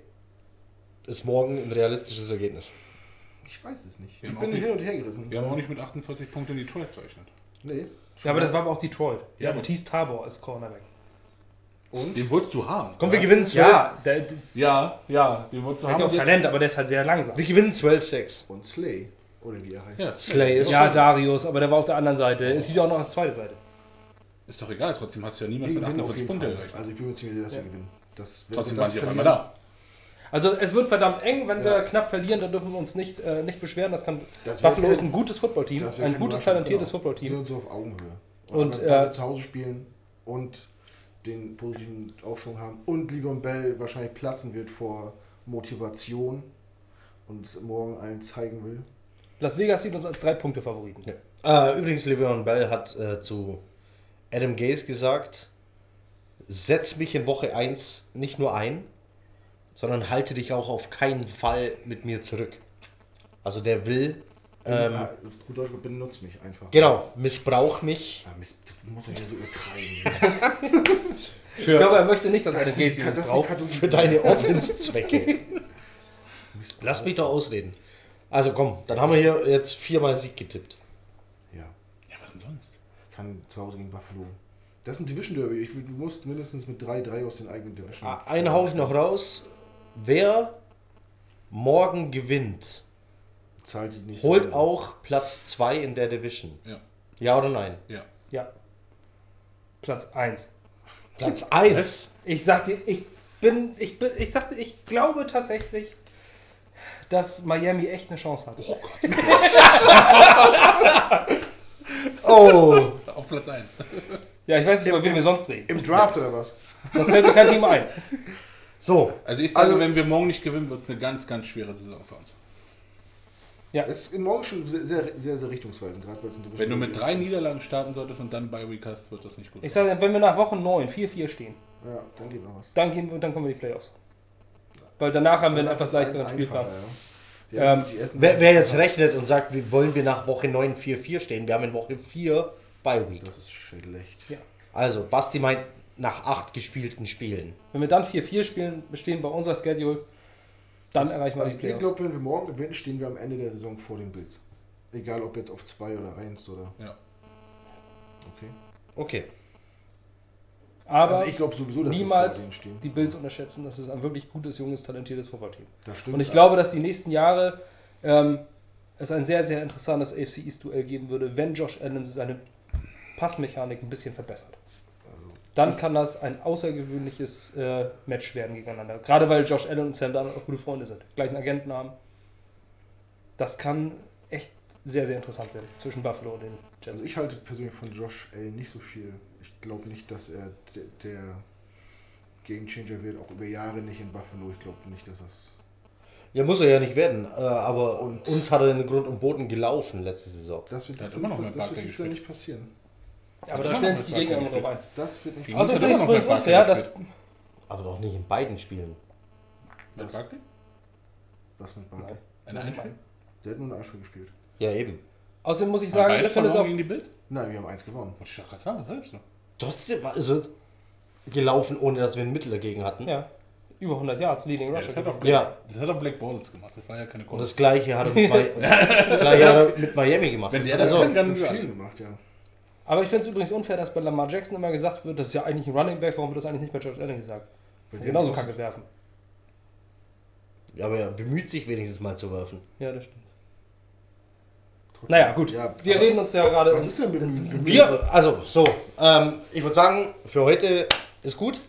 ist morgen ein realistisches Ergebnis. Ich weiß es nicht. Wir Ich haben bin auch hin und her gerissen. Wir haben auch nicht mit 48 Punkten in Detroit gerechnet. Nee. ja, aber das war aber auch Detroit. Ja, Ja, Matisse Tabor als Cornerback. Und? Den wolltest du haben. Komm, ja? wir gewinnen 12. Ja, der, Ja, ja, den wolltest du hat haben. ja auch Talent, aber der ist halt sehr langsam. Wir gewinnen 12-6. Und Slay. Oder wie er heißt. Ja, Slay ist Ja, schon- Darius, aber der war auf der anderen Seite. Es gibt ja auch noch eine zweite Seite. Ist doch egal, trotzdem hast du ja niemals mit gewinnen auf 48 jeden Punkte Fall. gerechnet. Also ich bin mir ziemlich sicher, dass Ja. wir gewinnen. Das, Trotzdem waren das die auf einmal da. Also es wird verdammt eng, wenn wir Ja. knapp verlieren, dann dürfen wir uns nicht, äh, nicht beschweren. Das kann Das Buffalo ist ein gutes Footballteam, ein gutes, talentiertes genau. Wir Footballteam. sind so auf Augenhöhe. Und, wenn wir äh, zu Hause spielen und den positiven Aufschwung haben und Livon Bell wahrscheinlich platzen wird vor Motivation und es morgen allen zeigen will. Las Vegas sieht uns als drei Punkte Favoriten. Ja. Äh, übrigens, Le'Veon Bell hat äh, zu Adam Gaze gesagt, setz mich in Woche 1 nicht nur ein, sondern halte dich auch auf keinen Fall mit mir zurück. Also der will, ähm, Ja, auf gut Deutsch benutzt mich einfach. genau, missbrauch mich Ja, musst doch hier so übertreiben. Ich glaube, für, er möchte nicht, dass Das eine ist die- Gacy das uns ist die braucht. Kategorie. für deine Offense-Zwecke. Mist. Lass mich doch ausreden. Also komm, dann haben wir hier jetzt viermal Sieg getippt. Ja, Ja, was denn sonst? kann zu Hause gegen Buffalo. Das ist ein Division Derby. Ich, du musst mindestens mit 3-3 aus den eigenen Division. Ah, Einen hau ich noch raus. Wer morgen gewinnt, Zahlt die nicht. holt auch Platz 2 in der Division. Ja. Ja oder nein? Ja. Ja. Platz 1. Platz 1. Ich sag dir, ich bin, ich bin, ich sagte, ich glaube tatsächlich, dass Miami echt eine Chance hat. Oh Gott. Oh. Auf Platz 1. Ja, ich weiß nicht, über wen wir sonst reden. Im Draft oder was? Das fällt mir kein Team ein. So, Also ich sage, Also- wenn wir morgen nicht gewinnen, wird es eine ganz, ganz schwere Saison für uns. Es ist in morgen schon sehr, sehr, sehr, sehr richtungsweisend, gerade weil es ein Division Wenn du mit ist. drei Niederlagen starten solltest und dann bei Week hast, wird das nicht gut. Ich sage, wenn wir nach Woche 9 4-4 stehen, Ja, dann geht noch was. dann, gehen wir, dann kommen wir in die Playoffs. Weil danach haben wir einen etwas leichteren Spielplan. ja. Ähm, wer, wer jetzt rechnet und sagt, wie wollen wir nach Woche 9 4-4 stehen? Wir haben in Woche 4 Bye Week. Das ist schlecht. Ja. Also, Basti meint nach 8 gespielten Spielen. Wenn wir dann 4-4 spielen, bestehen bei unserer Schedule, dann erreichen wir Also die ich Playoffs. glaube, wenn wir morgen gewinnen, stehen wir am Ende der Saison vor den Bills. Egal ob jetzt auf 2 oder 1 oder. Ja. Okay. Okay. Aber also ich glaube sowieso, dass niemals die Bills unterschätzen. Das ist ein wirklich gutes, junges, talentiertes Footballteam. Das stimmt. Und ich glaube, dass die nächsten Jahre ähm, es ein sehr, sehr interessantes AFC East-Duell geben würde, wenn Josh Allen seine Passmechanik ein bisschen verbessert. Dann kann das ein außergewöhnliches äh, Match werden gegeneinander. Gerade weil Josh Allen und Sam Darnold auch gute Freunde sind. Gleichen Agenten haben. Das kann echt sehr, sehr interessant werden zwischen Buffalo und den Jets. also ich halte persönlich von Josh Allen nicht so viel. Ich glaube nicht, dass er der, der Game Changer wird, auch über Jahre nicht in Buffalo. Ich glaube nicht, dass das. Ja, muss er ja nicht werden. Äh, aber uns hat er in Grund und Boden gelaufen letzte Saison. Das wird, das immer noch das, das wird dieses Jahr gespielt. nicht passieren. Aber da stellen sich die Gegner immer drauf ein. Das finde ich immer es noch übrigens unfair, dass. Aber doch nicht in beiden Spielen. Mit Barkley? Was mit Barkley? Ein Einspiel? Der hat nur ein Einspiel gespielt. Ja, eben. Außerdem muss ich sagen, beide ich finde es verloren auch. gegen die Bild? Nein, wir haben eins gewonnen. Wollte ich doch gerade sagen, was redest du? Trotzdem ist es gelaufen, ohne dass wir ein Mittel dagegen hatten. Ja, über 100 Yards, Leading Ja, Rusher. das, hat auch. Black, Ja. das hat auch Black Balls gemacht, das war ja keine Und Kunst. das gleiche hat er mit, Mi- das gleiche hat er mit Miami gemacht. Wenn der das also, Mit wir vielen alle. gemacht, ja. Aber ich finde es übrigens unfair, dass bei Lamar Jackson immer gesagt wird, das ist ja eigentlich ein Running Back, warum wird das eigentlich nicht bei George Allen gesagt? Dem genauso aus- Kacke werfen. ja, aber er bemüht sich wenigstens mal zu werfen. Ja, das stimmt. trotzdem- Naja, gut. Ja, Wir reden uns ja gerade. Was ist denn mit dem bemüht? Wir, also, so, ähm, ich würde sagen, für heute ist gut.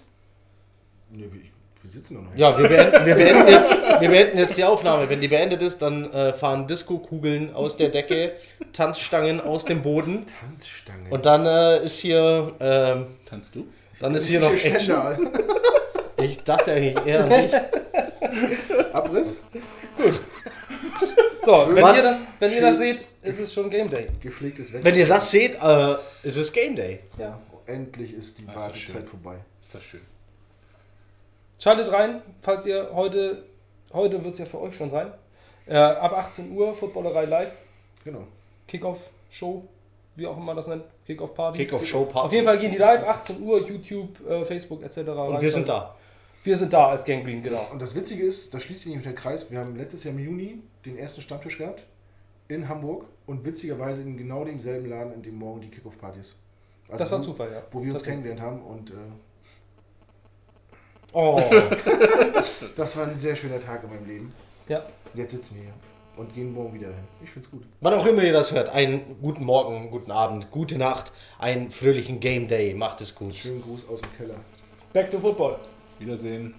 Nee, wir, wir sitzen noch. hier. Ja, wir beenden, wir, beenden jetzt, wir beenden jetzt die Aufnahme. Wenn die beendet ist, dann äh, fahren Disco-Kugeln aus der Decke, Tanzstangen aus dem Boden. Tanzstange. Und dann äh, ist hier, ähm, Tanzt du? dann ist hier noch Action. Ich dachte eigentlich eher an dich. Abriss, So, wenn Wann- ihr das, wenn ihr das seht, ist es schon Game Day. gepflegtes Weg. Wenn ihr das seht, äh, ist es Game Day. Ja. Endlich ist die Wartezeit schön. vorbei. Ist das schön. Schaltet rein, falls ihr heute, heute wird es ja für euch schon sein. Äh, ab 18 Uhr, Footballerei live, Genau. Kickoff-Show, wie auch immer das nennt, Kickoff-Party. Kick-Off-Show Party. Auf jeden Fall gehen die live, 18 Uhr, YouTube, äh, Facebook etc. Und wir sind da. Wir sind da als Gang Green, genau. Und das Witzige ist, da schließt sich nämlich der Kreis. Wir haben letztes Jahr im Juni den ersten Stammtisch gehabt in Hamburg und witzigerweise in genau demselben Laden, in dem morgen die Kickoff-Party ist. Also Das war wo- Zufall, ja. Wo wir uns Das- kennengelernt haben und äh, Oh, das war ein sehr schöner Tag in meinem Leben. Ja. Und jetzt sitzen wir hier und gehen morgen wieder hin. Ich find's gut. wann auch immer ihr das hört, einen guten Morgen, guten Abend, gute Nacht, einen fröhlichen Game Day. Macht es gut. Schönen Gruß aus dem Keller. Back to Football. Wiedersehen.